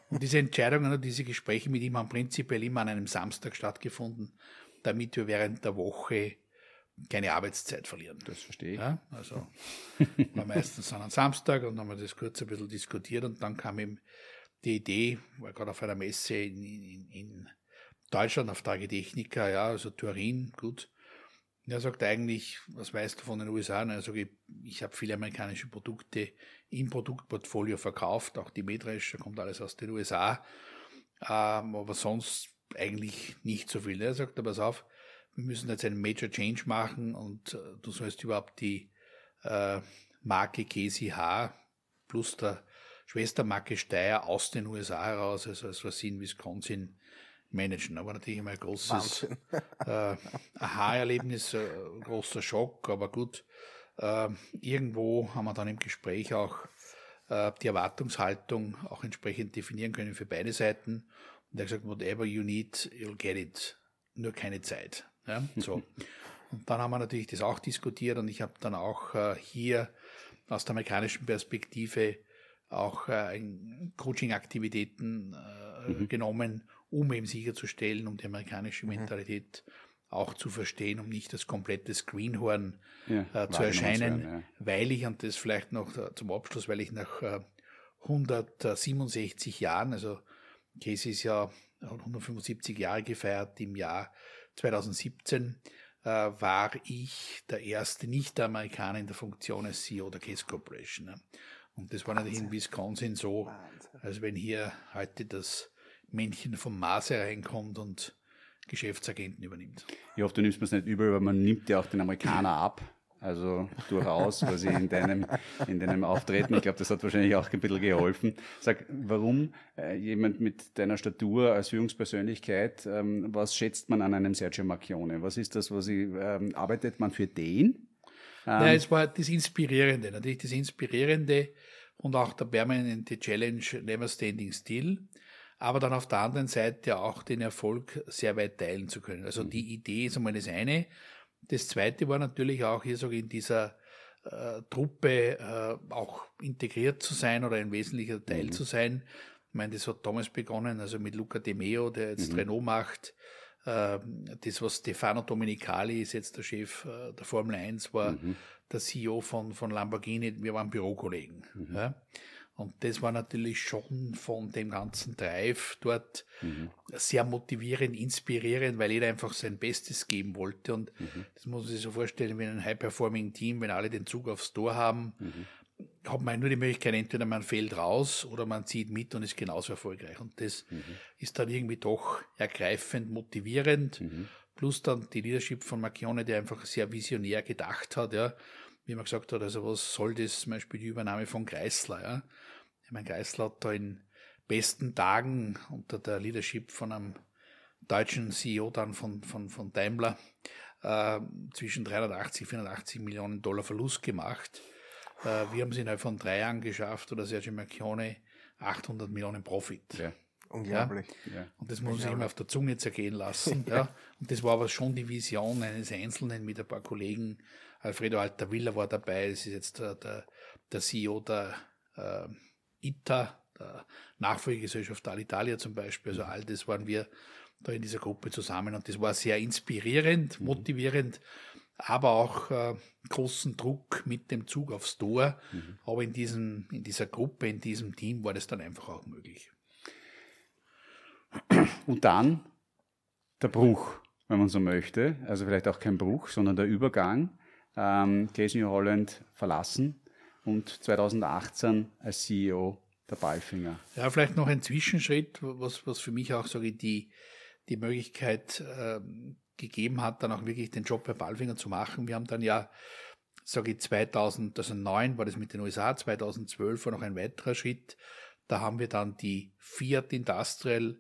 Und diese Entscheidungen und diese Gespräche mit ihm haben prinzipiell immer an einem Samstag stattgefunden, damit wir während der Woche keine Arbeitszeit verlieren. Das verstehe ich. Ja, also war meistens an einem Samstag und dann haben wir das kurz ein bisschen diskutiert und dann kam ihm die Idee, war gerade auf einer Messe in, in, in Deutschland, auf Tragedechnika, ja, also Turin, gut. Er sagt eigentlich, was weißt du von den USA? Und er sagt, ich, ich habe viele amerikanische Produkte im Produktportfolio verkauft, auch die Mähdresch, da kommt alles aus den USA, ähm, aber sonst eigentlich nicht so viel. Er sagt, pass auf, wir müssen jetzt einen Major Change machen und äh, du sollst überhaupt die äh, Marke KCH plus der Schwestermarke Steyr aus den USA heraus, also sie in Wisconsin managen. Aber natürlich immer ein großes äh, Aha-Erlebnis, äh, großer Schock, aber gut. Äh, irgendwo haben wir dann im Gespräch auch äh, die Erwartungshaltung auch entsprechend definieren können für beide Seiten. Und er hat gesagt, whatever you need, you'll get it. Nur keine Zeit. Ja, so. Und dann haben wir natürlich das auch diskutiert und ich habe dann auch äh, hier aus der amerikanischen Perspektive auch äh, Coaching-Aktivitäten äh, mhm. genommen, um eben sicherzustellen, um die amerikanische mhm. Mentalität mhm. auch zu verstehen, um nicht das komplette Screenhorn ja, äh, zu erscheinen, werden, ja. weil ich, und das vielleicht noch äh, zum Abschluss, weil ich nach äh, 167 Jahren, also Casey ist ja 175 Jahre gefeiert im Jahr 2017, äh, war ich der erste Nicht-Amerikaner in der Funktion als CEO der Case Corporation. Ne? Und das war natürlich in Wisconsin so, als wenn hier heute das Männchen vom Mars hereinkommt und Geschäftsagenten übernimmt. Ich hoffe, du nimmst mir es nicht übel, aber man nimmt ja auch den Amerikaner ab. Also durchaus quasi in deinem, in deinem Auftreten. Ich glaube, das hat wahrscheinlich auch ein bisschen geholfen. Sag, warum äh, jemand mit deiner Statur als Führungspersönlichkeit, ähm, was schätzt man an einem Sergio Macchione? Was ist das, was ich, ähm, arbeitet man für den? Ähm, ja, es war das Inspirierende, natürlich das Inspirierende und auch der permanente Challenge Never Standing Still aber dann auf der anderen Seite auch den Erfolg sehr weit teilen zu können. Also die Idee ist einmal das eine. Das zweite war natürlich auch hier so in dieser äh, Truppe äh, auch integriert zu sein oder ein wesentlicher Teil mhm. zu sein. Ich meine, das hat damals begonnen, also mit Luca De Meo, der jetzt mhm. Renault macht. Äh, das, was Stefano Domenicali ist jetzt der Chef äh, der Formel 1, war mhm. der CEO von, von Lamborghini. Wir waren Bürokollegen. Mhm. Ja. Und das war natürlich schon von dem ganzen Drive dort mhm. sehr motivierend, inspirierend, weil jeder einfach sein Bestes geben wollte. Und mhm. das muss man sich so vorstellen, wie ein High-Performing-Team, wenn alle den Zug aufs Tor haben, mhm. hat man nur die Möglichkeit, entweder man fällt raus oder man zieht mit und ist genauso erfolgreich. Und das mhm. ist dann irgendwie doch ergreifend, motivierend. Mhm. Plus dann die Leadership von Macchione, der einfach sehr visionär gedacht hat, ja wie man gesagt hat, also was soll das, zum Beispiel die Übernahme von Kreisler, ja. Ich meine, Kreisler hat da in besten Tagen unter der Leadership von einem deutschen CEO dann von, von, von Daimler äh, zwischen 380, 480 Millionen Dollar Verlust gemacht. Äh, wir haben es innerhalb von drei Jahren geschafft, oder Sergio Marchione 800 Millionen Profit. Ja. Unglaublich. Ja? Und das muss man sich immer auf der Zunge zergehen lassen. ja. Und das war aber schon die Vision eines Einzelnen mit ein paar Kollegen, Alfredo Altavilla war dabei, das ist jetzt der, der, der CEO der äh, ITA, der Nachfolgegesellschaft Alitalia zum Beispiel, also all das waren wir da in dieser Gruppe zusammen und das war sehr inspirierend, mhm. motivierend, aber auch äh, großen Druck mit dem Zug aufs Tor. Mhm. Aber in, diesem, in dieser Gruppe, in diesem Team war das dann einfach auch möglich. Und dann der Bruch, wenn man so möchte. Also vielleicht auch kein Bruch, sondern der Übergang ähm, Case New Holland verlassen und 2018 als CEO der Ballfinger. Ja, vielleicht noch ein Zwischenschritt, was, was für mich auch sage die, die Möglichkeit äh, gegeben hat, dann auch wirklich den Job bei Ballfinger zu machen. Wir haben dann ja, sage ich, 2009 war das mit den USA, 2012 war noch ein weiterer Schritt. Da haben wir dann die Fiat Industrial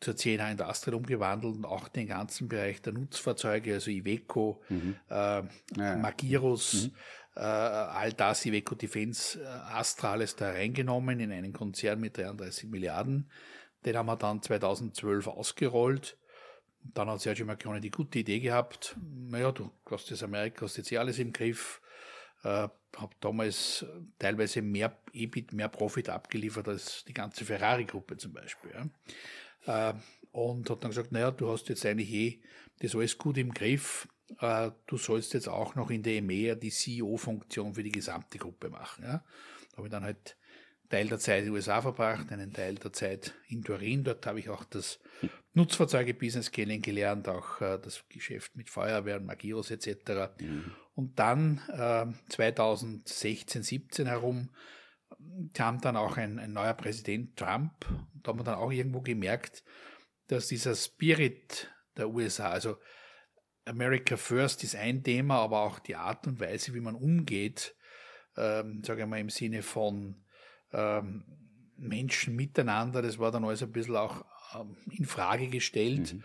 zur CNH Industrial umgewandelt und auch den ganzen Bereich der Nutzfahrzeuge, also Iveco, mhm. äh, ja, Magirus, mhm. äh, all das, Iveco Defense, äh, Astrales da reingenommen in einen Konzern mit 33 Milliarden. Den haben wir dann 2012 ausgerollt. Dann hat Sergio Marchione die gute Idee gehabt, naja, du hast das Amerika, hast jetzt eh alles im Griff, äh, habe damals teilweise mehr EBIT, mehr Profit abgeliefert als die ganze Ferrari-Gruppe zum Beispiel. Ja. Äh, und hat dann gesagt, naja, du hast jetzt eigentlich eh das alles gut im Griff, äh, du sollst jetzt auch noch in der EMEA die CEO-Funktion für die gesamte Gruppe machen. Ja. Da habe ich dann halt Teil der Zeit in den USA verbracht, einen Teil der Zeit in Turin. Dort habe ich auch das Nutzfahrzeuge-Business kennengelernt, auch äh, das Geschäft mit Feuerwehren, Magiros etc. Mhm. Und dann äh, 2016, 17 herum kam dann auch ein, ein neuer Präsident Trump. Da hat man dann auch irgendwo gemerkt, dass dieser Spirit der USA, also America First ist ein Thema, aber auch die Art und Weise, wie man umgeht, ähm, sage ich mal im Sinne von ähm, Menschen miteinander, das war dann alles ein bisschen auch ähm, in Frage gestellt. Mhm.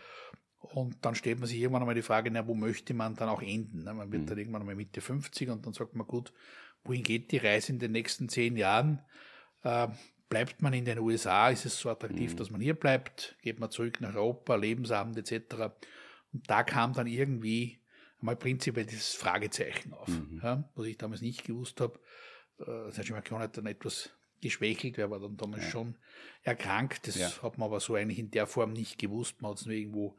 Und dann stellt man sich irgendwann einmal die Frage, na, wo möchte man dann auch enden? Man wird mhm. dann irgendwann einmal Mitte 50 und dann sagt man, gut, wohin geht die Reise in den nächsten zehn Jahren? Äh, bleibt man in den USA? Ist es so attraktiv, mhm. dass man hier bleibt? Geht man zurück nach Europa, Lebensabend etc.? Und da kam dann irgendwie einmal prinzipiell dieses Fragezeichen auf, mhm. ja, was ich damals nicht gewusst habe. Äh, Sergio Marchione hat dann etwas geschwächelt, wer war dann damals ja. schon erkrankt. Das ja. hat man aber so eigentlich in der Form nicht gewusst. Man hat es nur irgendwo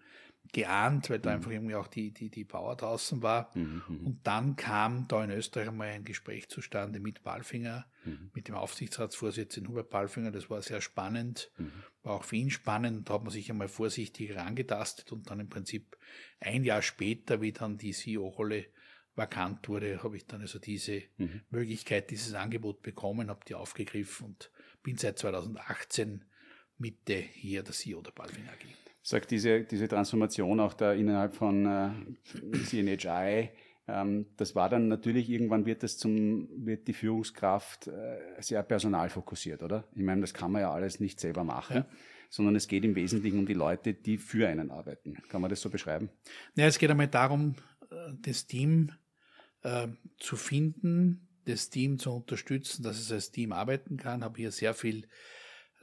geahnt, weil da mhm. einfach irgendwie auch die, die, die Power draußen war. Mhm, mhm, und dann kam da in Österreich einmal ein Gespräch zustande mit Balfinger, mhm. mit dem Aufsichtsratsvorsitzenden Hubert Balfinger. Das war sehr spannend, mhm. war auch für ihn spannend. Da hat man sich einmal vorsichtig herangetastet und dann im Prinzip ein Jahr später, wie dann die CEO-Rolle vakant wurde, habe ich dann also diese mhm. Möglichkeit, dieses Angebot bekommen, habe die aufgegriffen und bin seit 2018 Mitte hier der CEO der Balvin AG. Sagt diese, diese Transformation auch da innerhalb von äh, CNHI, ähm, das war dann natürlich, irgendwann wird das zum, wird die Führungskraft äh, sehr personalfokussiert, oder? Ich meine, das kann man ja alles nicht selber machen. Ja sondern es geht im Wesentlichen um die Leute, die für einen arbeiten. Kann man das so beschreiben? Ja, es geht einmal darum, äh, das Team äh, zu finden, das Team zu unterstützen, dass es als Team arbeiten kann. Habe hier sehr viel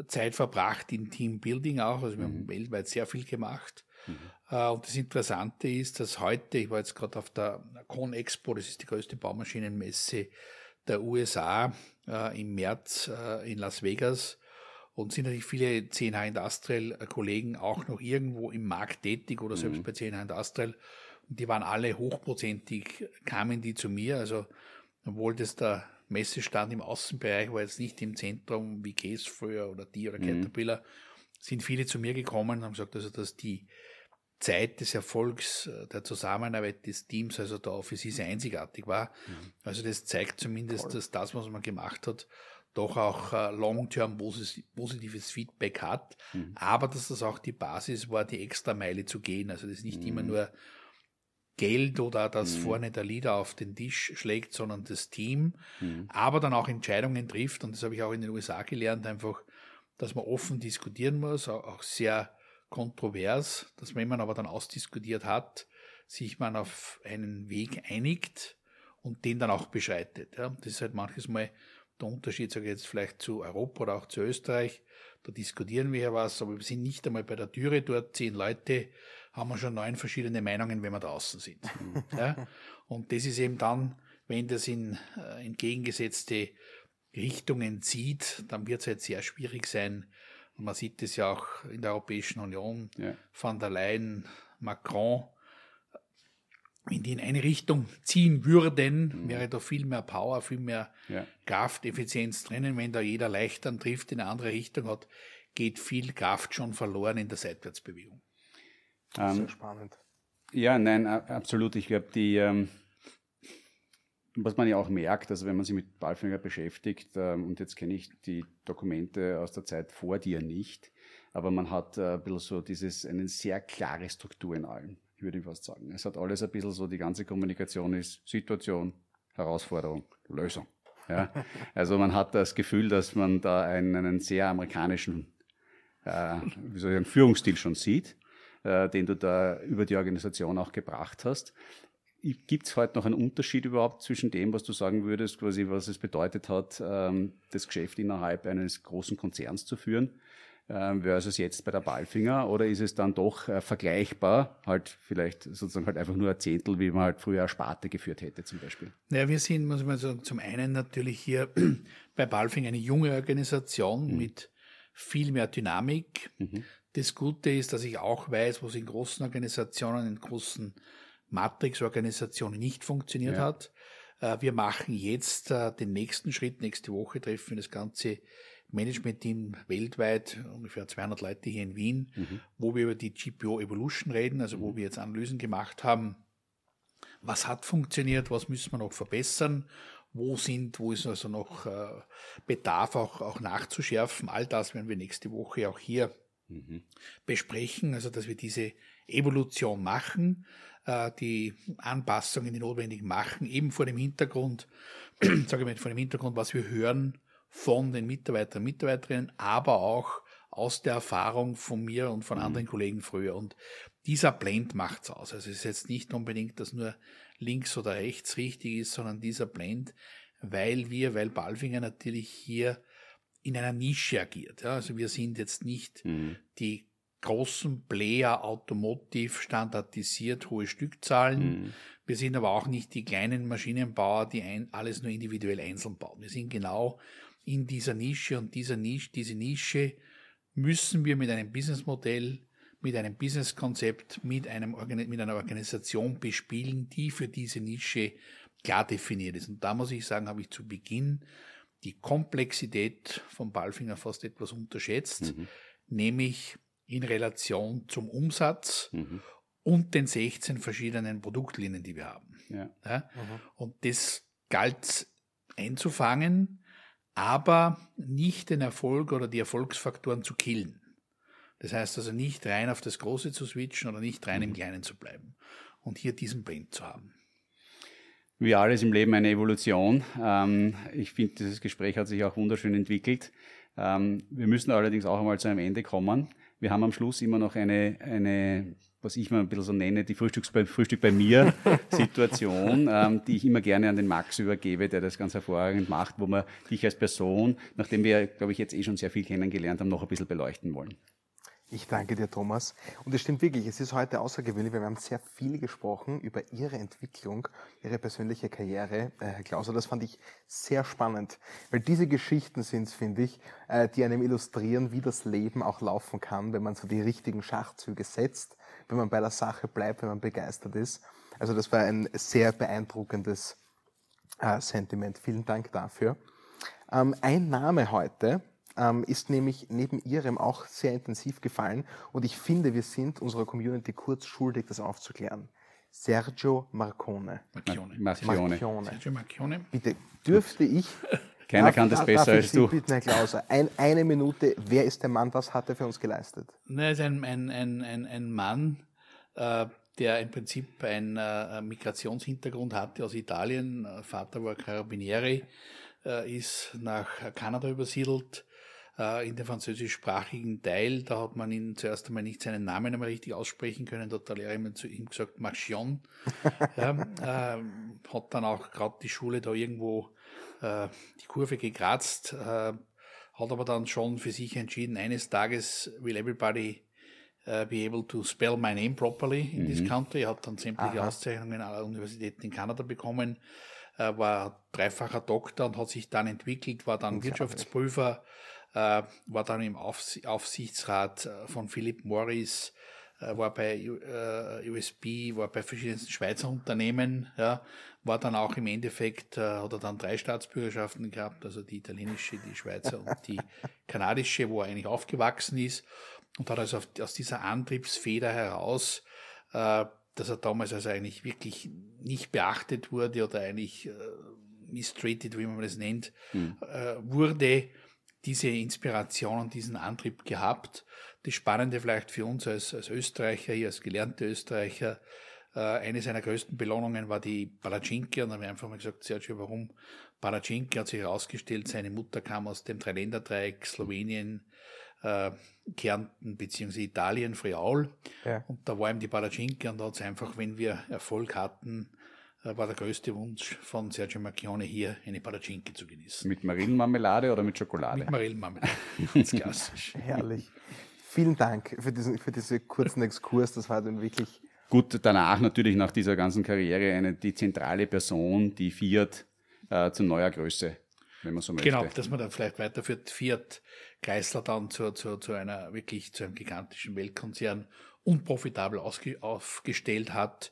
Zeit verbracht in Teambuilding auch, also wir mhm. haben weltweit sehr viel gemacht. Mhm. Äh, und das Interessante ist, dass heute, ich war jetzt gerade auf der Con Expo, das ist die größte Baumaschinenmesse der USA äh, im März äh, in Las Vegas, und sind natürlich viele CNH Industrial Kollegen auch noch irgendwo im Markt tätig oder selbst mhm. bei CNH Industrial die waren alle hochprozentig, kamen die zu mir. Also, obwohl das der Messestand im Außenbereich war, jetzt nicht im Zentrum wie Case früher oder die oder mhm. Caterpillar, sind viele zu mir gekommen und haben gesagt, also, dass die Zeit des Erfolgs äh, der Zusammenarbeit des Teams, also der Office, ist einzigartig war. Mhm. Also, das zeigt zumindest, Voll. dass das, was man gemacht hat, doch auch äh, long-term positives Feedback hat, mhm. aber dass das auch die Basis war, die extra Meile zu gehen. Also das ist nicht mhm. immer nur Geld oder dass mhm. vorne der Leader auf den Tisch schlägt, sondern das Team, mhm. aber dann auch Entscheidungen trifft. Und das habe ich auch in den USA gelernt, einfach, dass man offen diskutieren muss, auch sehr kontrovers, dass wenn man aber dann ausdiskutiert hat, sich man auf einen Weg einigt und den dann auch beschreitet. Ja. Das ist halt manches Mal der Unterschied, sage ich jetzt vielleicht zu Europa oder auch zu Österreich. Da diskutieren wir ja was, aber wir sind nicht einmal bei der Türe dort, zehn Leute, haben wir schon neun verschiedene Meinungen, wenn wir draußen sind. ja? Und das ist eben dann, wenn das in äh, entgegengesetzte Richtungen zieht, dann wird es halt sehr schwierig sein. Und man sieht es ja auch in der Europäischen Union, ja. von der Leyen, Macron, wenn die in eine Richtung ziehen würden, mhm. wäre da viel mehr Power, viel mehr ja. Krafteffizienz drinnen. Wenn da jeder Leichtern trifft in eine andere Richtung hat, geht viel Kraft schon verloren in der Seitwärtsbewegung. Ähm, Sehr spannend. Ja, nein, absolut. Ich glaube, die, ähm, was man ja auch merkt, also wenn man sich mit Balfinger beschäftigt, ähm, und jetzt kenne ich die Dokumente aus der Zeit vor dir nicht, aber man hat äh, ein bisschen so dieses, eine sehr klare Struktur in allem, würde ich fast sagen. Es hat alles ein bisschen so, die ganze Kommunikation ist Situation, Herausforderung, Lösung. Ja? Also man hat das Gefühl, dass man da einen, einen sehr amerikanischen äh, wie soll ich sagen, Führungsstil schon sieht, äh, den du da über die Organisation auch gebracht hast. Gibt es heute noch einen Unterschied überhaupt zwischen dem, was du sagen würdest, quasi was es bedeutet hat, ähm, das Geschäft innerhalb eines großen Konzerns zu führen, ähm, versus jetzt bei der Ballfinger? Oder ist es dann doch äh, vergleichbar, halt vielleicht sozusagen halt einfach nur ein Zehntel, wie man halt früher Sparte geführt hätte zum Beispiel? Ja, wir sind, muss man sagen, zum einen natürlich hier bei Ballfinger eine junge Organisation mhm. mit viel mehr Dynamik. Mhm. Das Gute ist, dass ich auch weiß, was in großen Organisationen, in großen Matrix-Organisationen nicht funktioniert ja. hat. Äh, wir machen jetzt äh, den nächsten Schritt. Nächste Woche treffen wir das ganze Management-Team weltweit, ungefähr 200 Leute hier in Wien, mhm. wo wir über die GPO Evolution reden, also wo mhm. wir jetzt Analysen gemacht haben. Was hat funktioniert? Was müssen wir noch verbessern? Wo sind, wo ist also noch äh, Bedarf auch, auch nachzuschärfen? All das werden wir nächste Woche auch hier mhm. besprechen, also dass wir diese Evolution machen. Äh, die Anpassungen, die notwendig machen, eben vor dem Hintergrund, sage ich mal, vor dem Hintergrund, was wir hören von den Mitarbeitern, Mitarbeiterinnen, aber auch aus der Erfahrung von mir und von mhm. anderen Kollegen früher. Und dieser Blend macht's aus. Also es ist jetzt nicht unbedingt, dass nur links oder rechts richtig ist, sondern dieser Blend, weil wir, weil Balfinger natürlich hier in einer Nische agiert. Ja, also wir sind jetzt nicht mhm. die großen Player Automotive standardisiert hohe Stückzahlen. Mhm. Wir sind aber auch nicht die kleinen Maschinenbauer, die ein, alles nur individuell einzeln bauen. Wir sind genau in dieser Nische und dieser Nische, diese Nische müssen wir mit einem Businessmodell, mit einem Businesskonzept, mit, einem, mit einer Organisation bespielen, die für diese Nische klar definiert ist. Und da muss ich sagen, habe ich zu Beginn die Komplexität von Balfinger fast etwas unterschätzt, mhm. nämlich in Relation zum Umsatz mhm. und den 16 verschiedenen Produktlinien, die wir haben. Ja. ja? Mhm. Und das galt einzufangen, aber nicht den Erfolg oder die Erfolgsfaktoren zu killen. Das heißt also nicht rein auf das Große zu switchen oder nicht rein im mhm. Kleinen zu bleiben und hier diesen Blend zu haben. Wie alles im Leben eine Evolution. Ähm, ich finde, dieses Gespräch hat sich auch wunderschön entwickelt. Ähm, wir müssen allerdings auch einmal zu einem Ende kommen. Wir haben am Schluss immer noch eine, eine was ich mal ein bisschen so nenne, die Frühstücks bei, Frühstück bei mir Situation, ähm, die ich immer gerne an den Max übergebe, der das ganz hervorragend macht, wo wir dich als Person, nachdem wir, glaube ich, jetzt eh schon sehr viel kennengelernt haben, noch ein bisschen beleuchten wollen. Ich danke dir, Thomas. Und es stimmt wirklich, es ist heute außergewöhnlich, weil wir haben sehr viel gesprochen über Ihre Entwicklung, Ihre persönliche Karriere, äh, Herr Klauser. Das fand ich sehr spannend, weil diese Geschichten sind, finde ich, äh, die einem illustrieren, wie das Leben auch laufen kann, wenn man so die richtigen Schachzüge setzt, wenn man bei der Sache bleibt, wenn man begeistert ist. Also das war ein sehr beeindruckendes äh, Sentiment. Vielen Dank dafür. Ähm, ein Name heute, ähm, ist nämlich neben ihrem auch sehr intensiv gefallen und ich finde, wir sind unserer Community kurz schuldig, das aufzuklären. Sergio Marcone. Marchione. Marchione. Marchione. Sergio Marchione. Bitte, dürfte ich keiner darf, kann das besser als du. Bitten, Herr Klauser, ein, eine Minute. Wer ist der Mann? Was hat er für uns geleistet? Er ist ein, ein, ein, ein, ein Mann, äh, der im Prinzip einen äh, Migrationshintergrund hatte aus Italien. Vater war Carabinieri, äh, ist nach Kanada übersiedelt, in den französischsprachigen Teil. Da hat man ihn zuerst einmal nicht seinen Namen einmal richtig aussprechen können. Da hat der Lehrer immer zu ihm gesagt, Marchion. ja, äh, hat dann auch gerade die Schule da irgendwo äh, die Kurve gekratzt, äh, hat aber dann schon für sich entschieden, eines Tages will everybody uh, be able to spell my name properly in mhm. this country. Er hat dann sämtliche Aha. Auszeichnungen aller Universitäten in Kanada bekommen, äh, war dreifacher Doktor und hat sich dann entwickelt, war dann Wirtschaftsprüfer, äh, war dann im Aufs Aufsichtsrat äh, von Philip Morris, äh, war bei äh, USB, war bei verschiedensten Schweizer Unternehmen, ja, war dann auch im Endeffekt, äh, hat er dann drei Staatsbürgerschaften gehabt, also die italienische, die Schweizer und die kanadische, wo er eigentlich aufgewachsen ist. Und hat also aus dieser Antriebsfeder heraus, äh, dass er damals also eigentlich wirklich nicht beachtet wurde oder eigentlich äh, mistreated, wie man das nennt, mhm. äh, wurde, diese Inspiration und diesen Antrieb gehabt. Das Spannende vielleicht für uns als, als Österreicher, hier als gelernte Österreicher, äh, eine seiner größten Belohnungen war die Palacinki und dann haben wir einfach mal gesagt, Sergio, warum Palacinki? Hat sich herausgestellt, seine Mutter kam aus dem Dreiländerdreieck Slowenien, äh, Kärnten bzw. Italien, Friaul. Ja. Und da war ihm die Palacinke und da hat es einfach, wenn wir Erfolg hatten, war der größte Wunsch von Sergio Macchione hier eine Palacinke zu genießen. Mit Marillenmarmelade oder mit Schokolade? Mit Marillenmarmelade, ganz klassisch. Herrlich. Vielen Dank für diesen, für diesen kurzen Exkurs. Das war dann wirklich. Gut, danach natürlich nach dieser ganzen Karriere eine, die zentrale Person, die Fiat äh, zu neuer Größe, wenn man so möchte. Genau, dass man dann vielleicht weiterführt, Fiat Chrysler dann zu, zu, zu einer wirklich zu einem gigantischen Weltkonzern unprofitabel ausge, aufgestellt hat.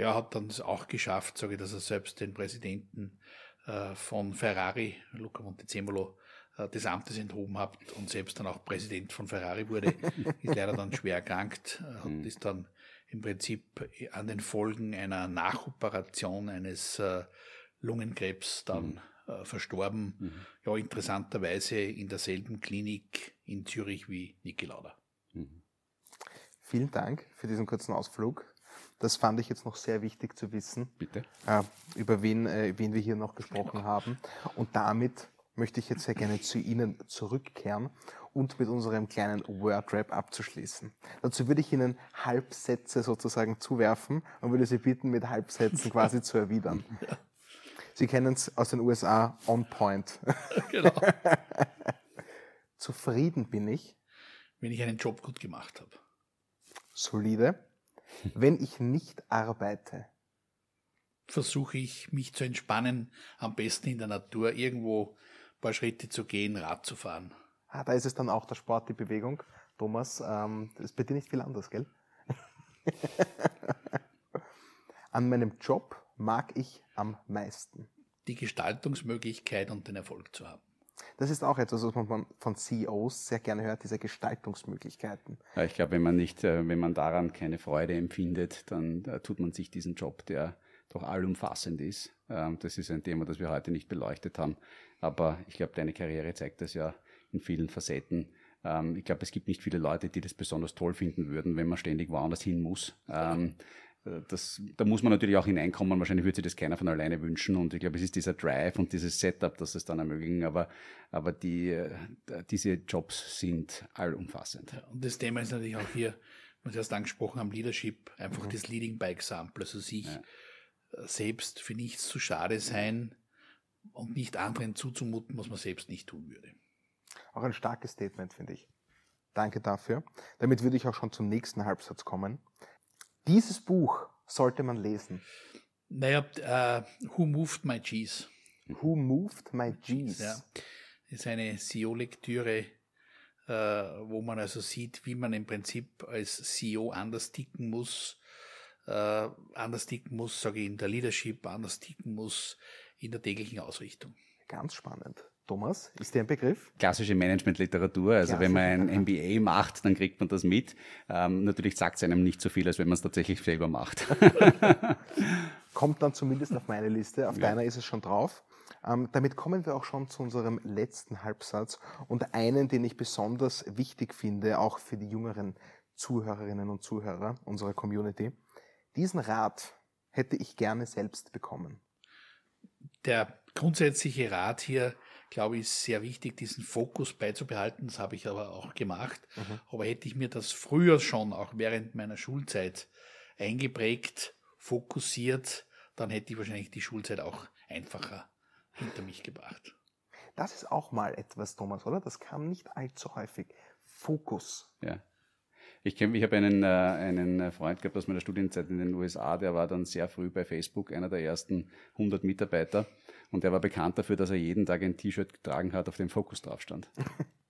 Er hat dann es auch geschafft, sage ich, dass er selbst den Präsidenten äh, von Ferrari, Luca Montezemolo, äh, des Amtes enthoben hat und selbst dann auch Präsident von Ferrari wurde, ist leider dann schwer erkrankt äh, und mhm. ist dann im Prinzip an den Folgen einer Nachoperation eines äh, Lungenkrebs dann mhm äh, verstorben. Mhm. Ja, interessanterweise in derselben Klinik in Zürich wie Niki Lauda. Mhm. Vielen Dank für diesen kurzen Ausflug. Das fand ich jetzt noch sehr wichtig zu wissen. Bitte. Äh, über wen, äh, wen wir hier noch gesprochen genau. haben. Und damit möchte ich jetzt sehr gerne zu Ihnen zurückkehren und mit unserem kleinen Wordrap abzuschließen. Dazu würde ich Ihnen Halbsätze sozusagen zuwerfen und würde Sie bitten, mit Halbsätzen quasi zu erwidern. Ja. Sie kennen es aus den USA, on point. Genau. Zufrieden bin ich. Wenn ich einen Job gut gemacht habe. Solide. Wenn ich nicht arbeite. Versuche ich, mich zu entspannen, am besten in der Natur, irgendwo ein paar Schritte zu gehen, Rad zu fahren. Ah, da ist es dann auch der Sport, die Bewegung. Thomas, ähm, das ist bei dir nicht viel anders, gell? An meinem Job mag ich am meisten? Die Gestaltungsmöglichkeit und den Erfolg zu haben. Das ist auch etwas, was man von CEOs sehr gerne hört, diese Gestaltungsmöglichkeiten. Ja, ich glaube, wenn man nicht, äh, wenn man daran keine Freude empfindet, dann äh, tut man sich diesen Job, der doch allumfassend ist. Ähm, das ist ein Thema, das wir heute nicht beleuchtet haben. Aber ich glaube, deine Karriere zeigt das ja in vielen Facetten. Ähm, ich glaube, es gibt nicht viele Leute, die das besonders toll finden würden, wenn man ständig woanders hin muss. Äh, das, da muss man natürlich auch hineinkommen. Wahrscheinlich würde sich das keiner von alleine wünschen. Und ich glaube, es ist dieser Drive und dieses Setup, das es dann ermöglichen. Aber, aber die, äh, diese Jobs sind allumfassend. Ja, und das Thema ist natürlich auch hier, was wir erst angesprochen haben, Leadership, einfach mhm. das Leading by Example. Also sich ja. Äh, selbst für nichts zu schade sein und nicht anderen zuzumuten, was man selbst nicht tun würde. Auch ein starkes Statement, finde ich. Danke dafür. Damit würde ich auch schon zum nächsten Halbsatz kommen. Dieses Buch sollte man lesen. Naja, uh, Who Moved My Cheese? Who Moved My Cheese? Ja, ist eine CEO-Lektüre, uh, wo man also sieht, wie man im Prinzip als CEO anders ticken muss, uh, anders ticken muss, sage ich, in der Leadership, anders ticken muss in der täglichen Ausrichtung. Ganz spannend. Thomas, ist der ein Begriff? Klassische Management-Literatur. Also Klassische, wenn man ein MBA macht, dann kriegt man das mit. Ähm, natürlich sagt es einem nicht so viel, als wenn man es tatsächlich selber macht. Kommt dann zumindest auf meine Liste. Auf ja. deiner ist es schon drauf. Ähm, damit kommen wir auch schon zu unserem letzten Halbsatz und einen, den ich besonders wichtig finde, auch für die jüngeren Zuhörerinnen und Zuhörer unserer Community. Diesen Rat hätte ich gerne selbst bekommen. Der grundsätzliche Rat hier glaube ich, ist sehr wichtig, diesen Fokus beizubehalten. Das habe ich aber auch gemacht. Mhm. Aber hätte ich mir das früher schon, auch während meiner Schulzeit, eingeprägt, fokussiert, dann hätte ich wahrscheinlich die Schulzeit auch einfacher hinter mich gebracht. Das ist auch mal etwas, Thomas, oder? Das kam nicht allzu häufig. Fokus. Ja. Ich kenne, ich habe einen, äh, einen Freund gehabt aus meiner Studienzeit in den USA, der war dann sehr früh bei Facebook, einer der ersten 100 Mitarbeiter. Und der war bekannt dafür, dass er jeden Tag ein T-Shirt getragen hat, auf dem Fokus drauf stand.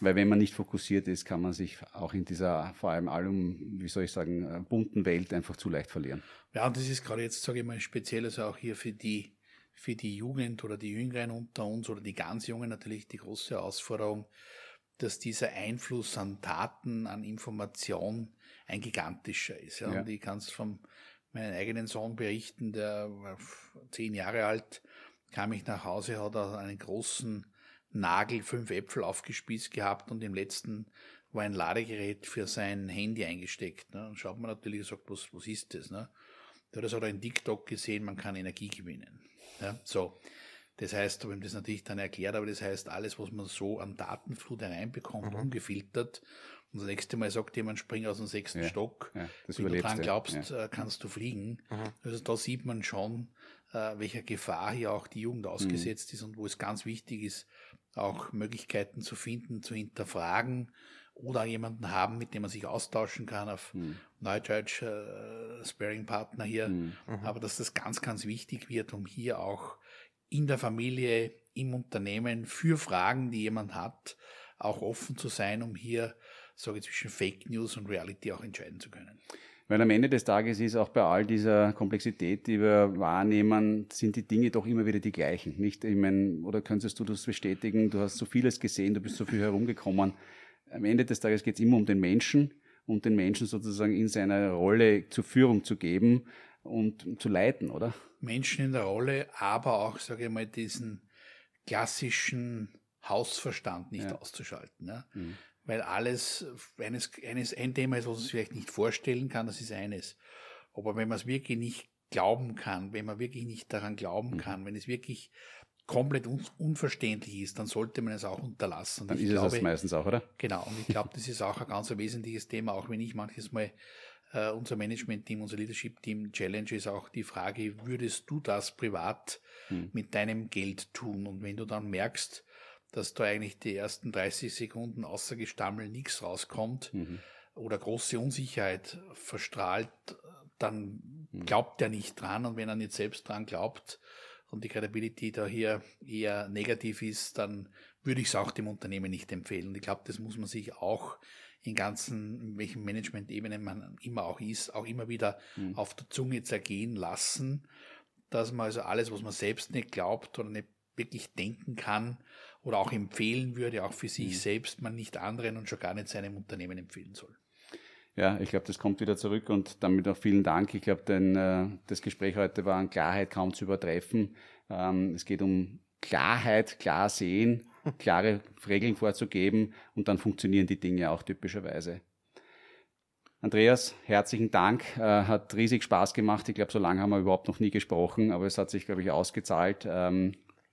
Weil wenn man nicht fokussiert ist, kann man sich auch in dieser vor allem allum, wie soll ich sagen, äh, bunten Welt einfach zu leicht verlieren. Ja, und das ist gerade jetzt, sage ich mal, speziell also auch hier für die, für die Jugend oder die Jüngeren unter uns oder die ganz Jungen natürlich die große Herausforderung, dass dieser Einfluss an Daten, an Information ein gigantischer ist. Ja. ja. Und ich kann es von meinem eigenen Sohn berichten, der war zehn Jahre alt, kam ich nach Hause, hat er einen großen Nagel, fünf Äpfel aufgespießt gehabt und im letzten war ein Ladegerät für sein Handy eingesteckt. Ne. Und schaut man natürlich und sagt, was, was ist das? Ne? Da hat er so ein TikTok gesehen, man kann Energie gewinnen. Ja, so. Das heißt, habe ihm das natürlich dann erklärt, aber das heißt, alles, was man so an Datenflut hereinbekommt, mhm. ungefiltert, und das nächste Mal sagt jemand, spring aus dem sechsten ja, Stock. Ja, Wenn du dran glaubst, ja. Äh, kannst du fliegen. Mhm. Also da sieht man schon, äh, welcher Gefahr hier auch die Jugend ausgesetzt mhm. ist und wo es ganz wichtig ist, auch Möglichkeiten zu finden, zu hinterfragen oder jemanden haben, mit dem man sich austauschen kann auf mhm. Neudeutsch äh, Sparing-Partner hier. Mhm. Aber dass das ganz, ganz wichtig wird, um hier auch in der Familie, im Unternehmen für Fragen, die jemand hat, auch offen zu sein, um hier, sage ich, zwischen Fake News und Reality auch entscheiden zu können. Weil am Ende des Tages ist auch bei all dieser Komplexität, die wir wahrnehmen, sind die Dinge doch immer wieder die gleichen. Nicht, ich meine, oder könntest du das bestätigen? Du hast so vieles gesehen, du bist so viel herumgekommen. Am Ende des Tages geht es immer um den Menschen und den Menschen sozusagen in seiner Rolle zur Führung zu geben und zu leiten, oder? Menschen in der Rolle, aber auch, sage ich mal, diesen klassischen Hausverstand nicht ja. auszuschalten. Ne? Mhm. Weil alles, eines, eines, ein Thema ist, was man sich vielleicht nicht vorstellen kann, das ist eines. Aber wenn man es wirklich nicht glauben kann, wenn man wirklich nicht daran glauben mhm. kann, wenn es wirklich komplett un unverständlich ist, dann sollte man es auch unterlassen. Dann ist glaube, es das meistens auch, oder? Genau. Und ich glaube, das ist auch ein ganz wesentliches Thema, auch wenn ich manches Mal äh, unser Management-Team, unser Leadership-Team Challenge ist auch die Frage, würdest du das privat mhm. mit deinem Geld tun? Und wenn du dann merkst, dass da eigentlich die ersten 30 Sekunden außer Gestammel nichts rauskommt mhm. oder große Unsicherheit verstrahlt, dann mhm. glaubt er nicht dran und wenn er nicht selbst dran glaubt und die Credibility da hier eher negativ ist, dann würde ich es auch dem Unternehmen nicht empfehlen. Und ich glaube, das muss man sich auch in ganzen, in welchen Management-Ebenen man immer auch ist, auch immer wieder mhm. auf der Zunge zergehen lassen, dass man also alles, was man selbst nicht glaubt oder nicht wirklich denken kann oder auch empfehlen würde, auch für sich mhm. selbst, man nicht anderen und schon gar nicht seinem Unternehmen empfehlen soll. Ja, ich glaube, das kommt wieder zurück und damit auch vielen Dank. Ich glaube, denn äh, das Gespräch heute war an Klarheit kaum zu übertreffen. Ähm, es geht um Klarheit, klar sehen, klare Regeln vorzugeben und dann funktionieren die Dinge auch typischerweise. Andreas, herzlichen Dank. Äh, hat riesig Spaß gemacht. Ich glaube, so lange haben wir überhaupt noch nie gesprochen, aber es hat sich, glaube ich, ausgezahlt.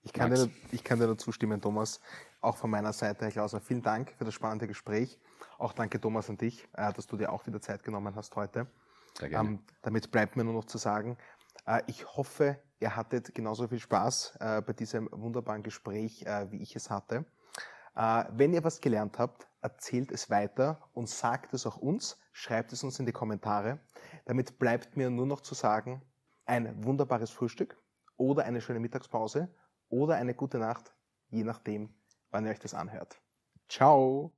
Ich kann, dir, ich kann dir nur zustimmen, Thomas. Auch von meiner Seite, Herr Klauser, vielen Dank für das spannende Gespräch. Auch danke, Thomas, an dich, äh, dass du dir auch wieder Zeit genommen hast heute. Sehr gerne. Ähm, damit bleibt mir nur noch zu sagen, äh, ich hoffe, ihr hattet genauso viel Spaß äh, bei diesem wunderbaren Gespräch, wie ich es hatte. Wenn ihr was gelernt habt, erzählt es weiter und sagt es auch uns, schreibt es uns in die Kommentare. Damit bleibt mir nur noch zu sagen, ein wunderbares Frühstück oder eine schöne Mittagspause oder eine gute Nacht, je nachdem, wann ihr euch das anhört. Ciao!